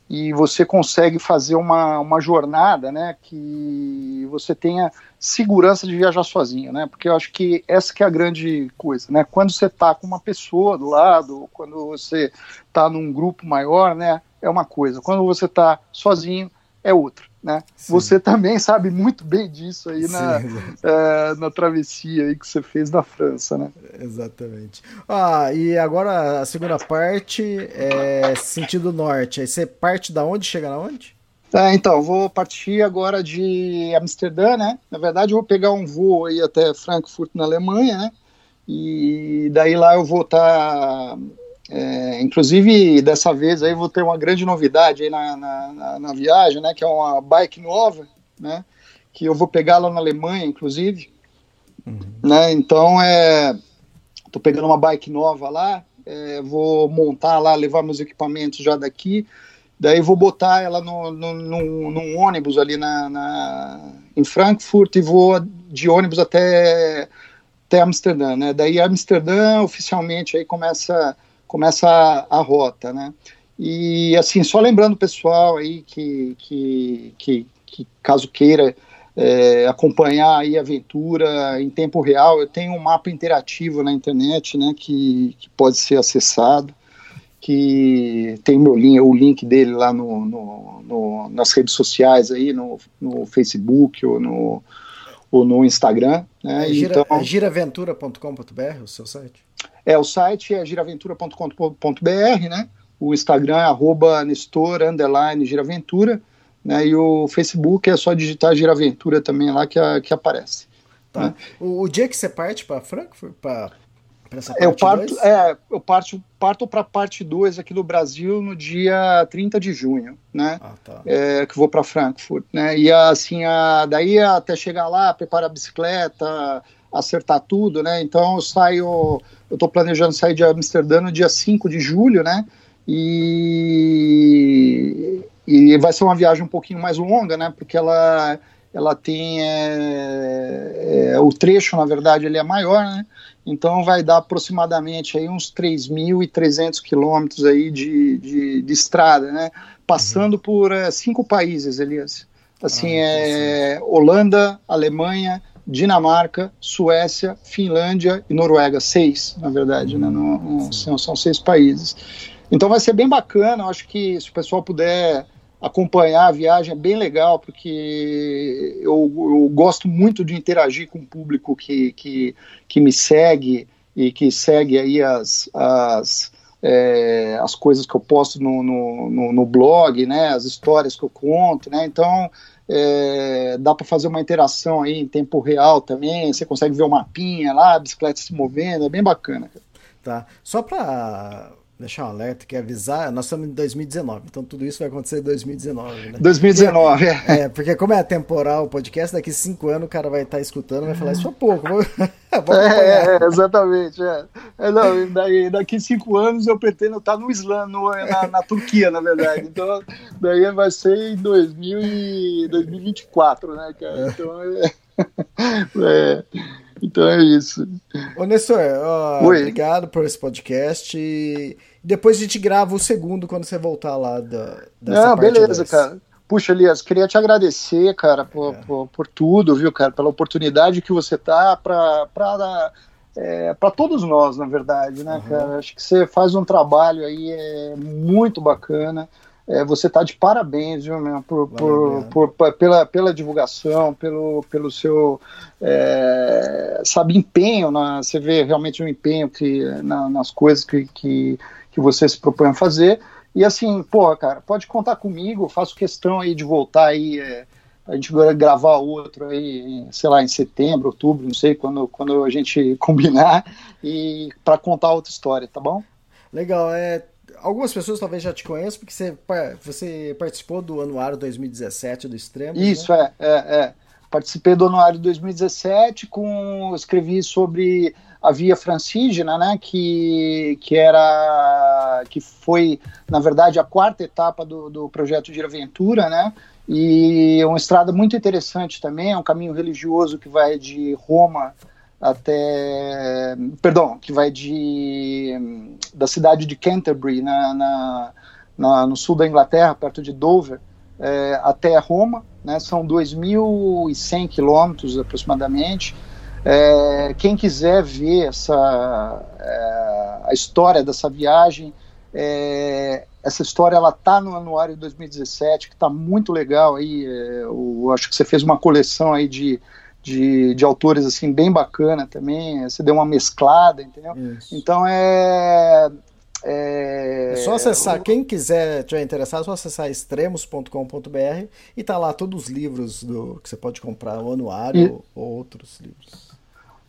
e você consegue fazer uma, uma jornada, né? Que você tenha segurança de viajar sozinho, né? Porque eu acho que essa que é a grande coisa, né? Quando você está com uma pessoa do lado, quando você está num grupo maior, né? É uma coisa. Quando você está sozinho, é outra. Né? Você também sabe muito bem disso aí na, é, na travessia aí que você fez na França, né? Exatamente. Ah, e agora a segunda parte é sentido norte. Aí você parte da onde chega na onde? É, então, vou partir agora de Amsterdã, né? Na verdade, eu vou pegar um voo aí até Frankfurt, na Alemanha, né? E daí lá eu vou estar tá é, inclusive, dessa vez aí vou ter uma grande novidade aí na, na, na, viagem, né, que é uma bike nova, né, que eu vou pegar lá na Alemanha, inclusive, uhum. né, então é, tô pegando uma bike nova lá, é, vou montar lá, levar meus equipamentos já daqui, daí vou botar ela no, no, no, num ônibus ali na, na, em Frankfurt e vou de ônibus até, até Amsterdã, né, daí Amsterdã oficialmente aí começa começa a, a rota, né? E assim, só lembrando o pessoal aí que, que, que, que caso queira é, acompanhar aí a aventura em tempo real, eu tenho um mapa interativo na internet, né, que, que pode ser acessado, que tem meu link, o link dele lá no, no, no nas redes sociais aí, no, no Facebook ou no, ou no Instagram. Né? É, gira, então, é giraventura.com.br, o seu site? É, o site é giraventura.com.br, né? O Instagram é arroba Nestor, underline, Giraventura, né? E o Facebook é só digitar Giraventura também lá que, a, que aparece. Tá. Né? O, o, dia que você parte para Frankfurt, para essa parte eu parto, é, eu parto, parto para a parte 2 aqui do Brasil no dia 30 de junho, né? Ah, tá. é, que vou para Frankfurt, né? E assim, a, daí até chegar lá, preparar a bicicleta, acertar tudo, né? Então eu saio, eu estou planejando sair de Amsterdã no dia 5 de julho, né? E, e vai ser uma viagem um pouquinho mais longa, né? Porque ela, ela tem é, é, o trecho, na verdade, ele é maior, né? Então vai dar aproximadamente aí uns 3.300 quilômetros aí de, de, de, estrada, né? Passando uhum. por é, cinco países, Elias. Assim, ah, é Holanda, Alemanha, Dinamarca, Suécia, Finlândia e Noruega, seis, na verdade, né? No, no, são, são, seis países. Então vai ser bem bacana, eu acho que se o pessoal puder acompanhar a viagem é bem legal, porque eu, eu gosto muito de interagir com o público que, que, que me segue e que segue aí as, as, é, as coisas que eu posto no, no, no, no, blog, né, as histórias que eu conto, né, então é, dá para fazer uma interação aí em tempo real também, você consegue ver o mapinha lá, a bicicleta se movendo, é bem bacana. Tá, só para deixar um alerta, que avisar, nós estamos em 2019, então tudo isso vai acontecer em 2019, né? 2019, é. é. porque como é temporal o podcast, daqui cinco anos o cara vai estar tá escutando e vai falar, isso é pouco, vou, vou é, é, exatamente, é. é não, daí, daqui cinco anos eu pretendo estar no Islã, no, na, na, Turquia, na verdade, então daí vai ser em 2000 e 2024, né, cara, é. então é... Então é isso. Ô, Nestor, ó, obrigado por esse podcast. E depois a gente grava o segundo quando você voltar lá da, dessa Não, beleza, cara. Puxa, Elias, queria te agradecer, cara, por, é. por, por, tudo, viu, cara, pela oportunidade que você tá para é, para todos nós, na verdade, né, uhum. cara? Acho que você faz um trabalho aí é, muito bacana. É, você está de parabéns, viu, meu, por, por, por, pela, pela divulgação, pelo, pelo seu é, sabe, empenho, na, você vê realmente um empenho que, na, nas coisas que, que, que você se propõe a fazer. E assim, porra, cara, pode contar comigo, faço questão aí de voltar aí, é, a gente vai gravar outro aí, sei lá, em setembro, outubro, não sei, quando, quando a gente combinar, e para contar outra história, tá bom? Legal, é, algumas pessoas talvez já te conheçam, porque você, você participou do Anuário 2017 do Extremo. Isso, né? é, é, é. Participei do Anuário 2017, com, escrevi sobre a Via Francígena, né, que, que era, que foi, na verdade, a quarta etapa do, do projeto de Aventura, né, e é uma estrada muito interessante também, é um caminho religioso que vai de Roma até, perdão, que vai de da cidade de Canterbury na, na, na no sul da Inglaterra, perto de Dover, é, até Roma, né? São 2.100 quilômetros aproximadamente. É, quem quiser ver essa é, a história dessa viagem, é, essa história ela tá no anuário 2017 que está muito legal aí. É, eu acho que você fez uma coleção aí de de, de autores assim bem bacana também. Você deu uma mesclada, entendeu? Isso. Então é, é, é, só acessar, quem quiser tiver interessado, é só acessar extremos.com.br e tá lá todos os livros do que você pode comprar, o anuário e... ou outros livros.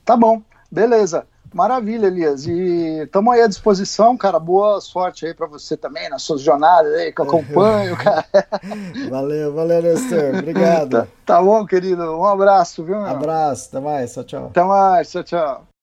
Tá bom, beleza. Maravilha, Elias. E estamos aí à disposição, cara. Boa sorte aí para você também nas suas jornadas aí que eu acompanho, cara. Valeu, valeu, Nestor. Obrigado. Tá, tá, bom, querido. Um abraço, viu? Meu? Abraço, até mais. Tchau, tchau. Até mais, tchau, tchau.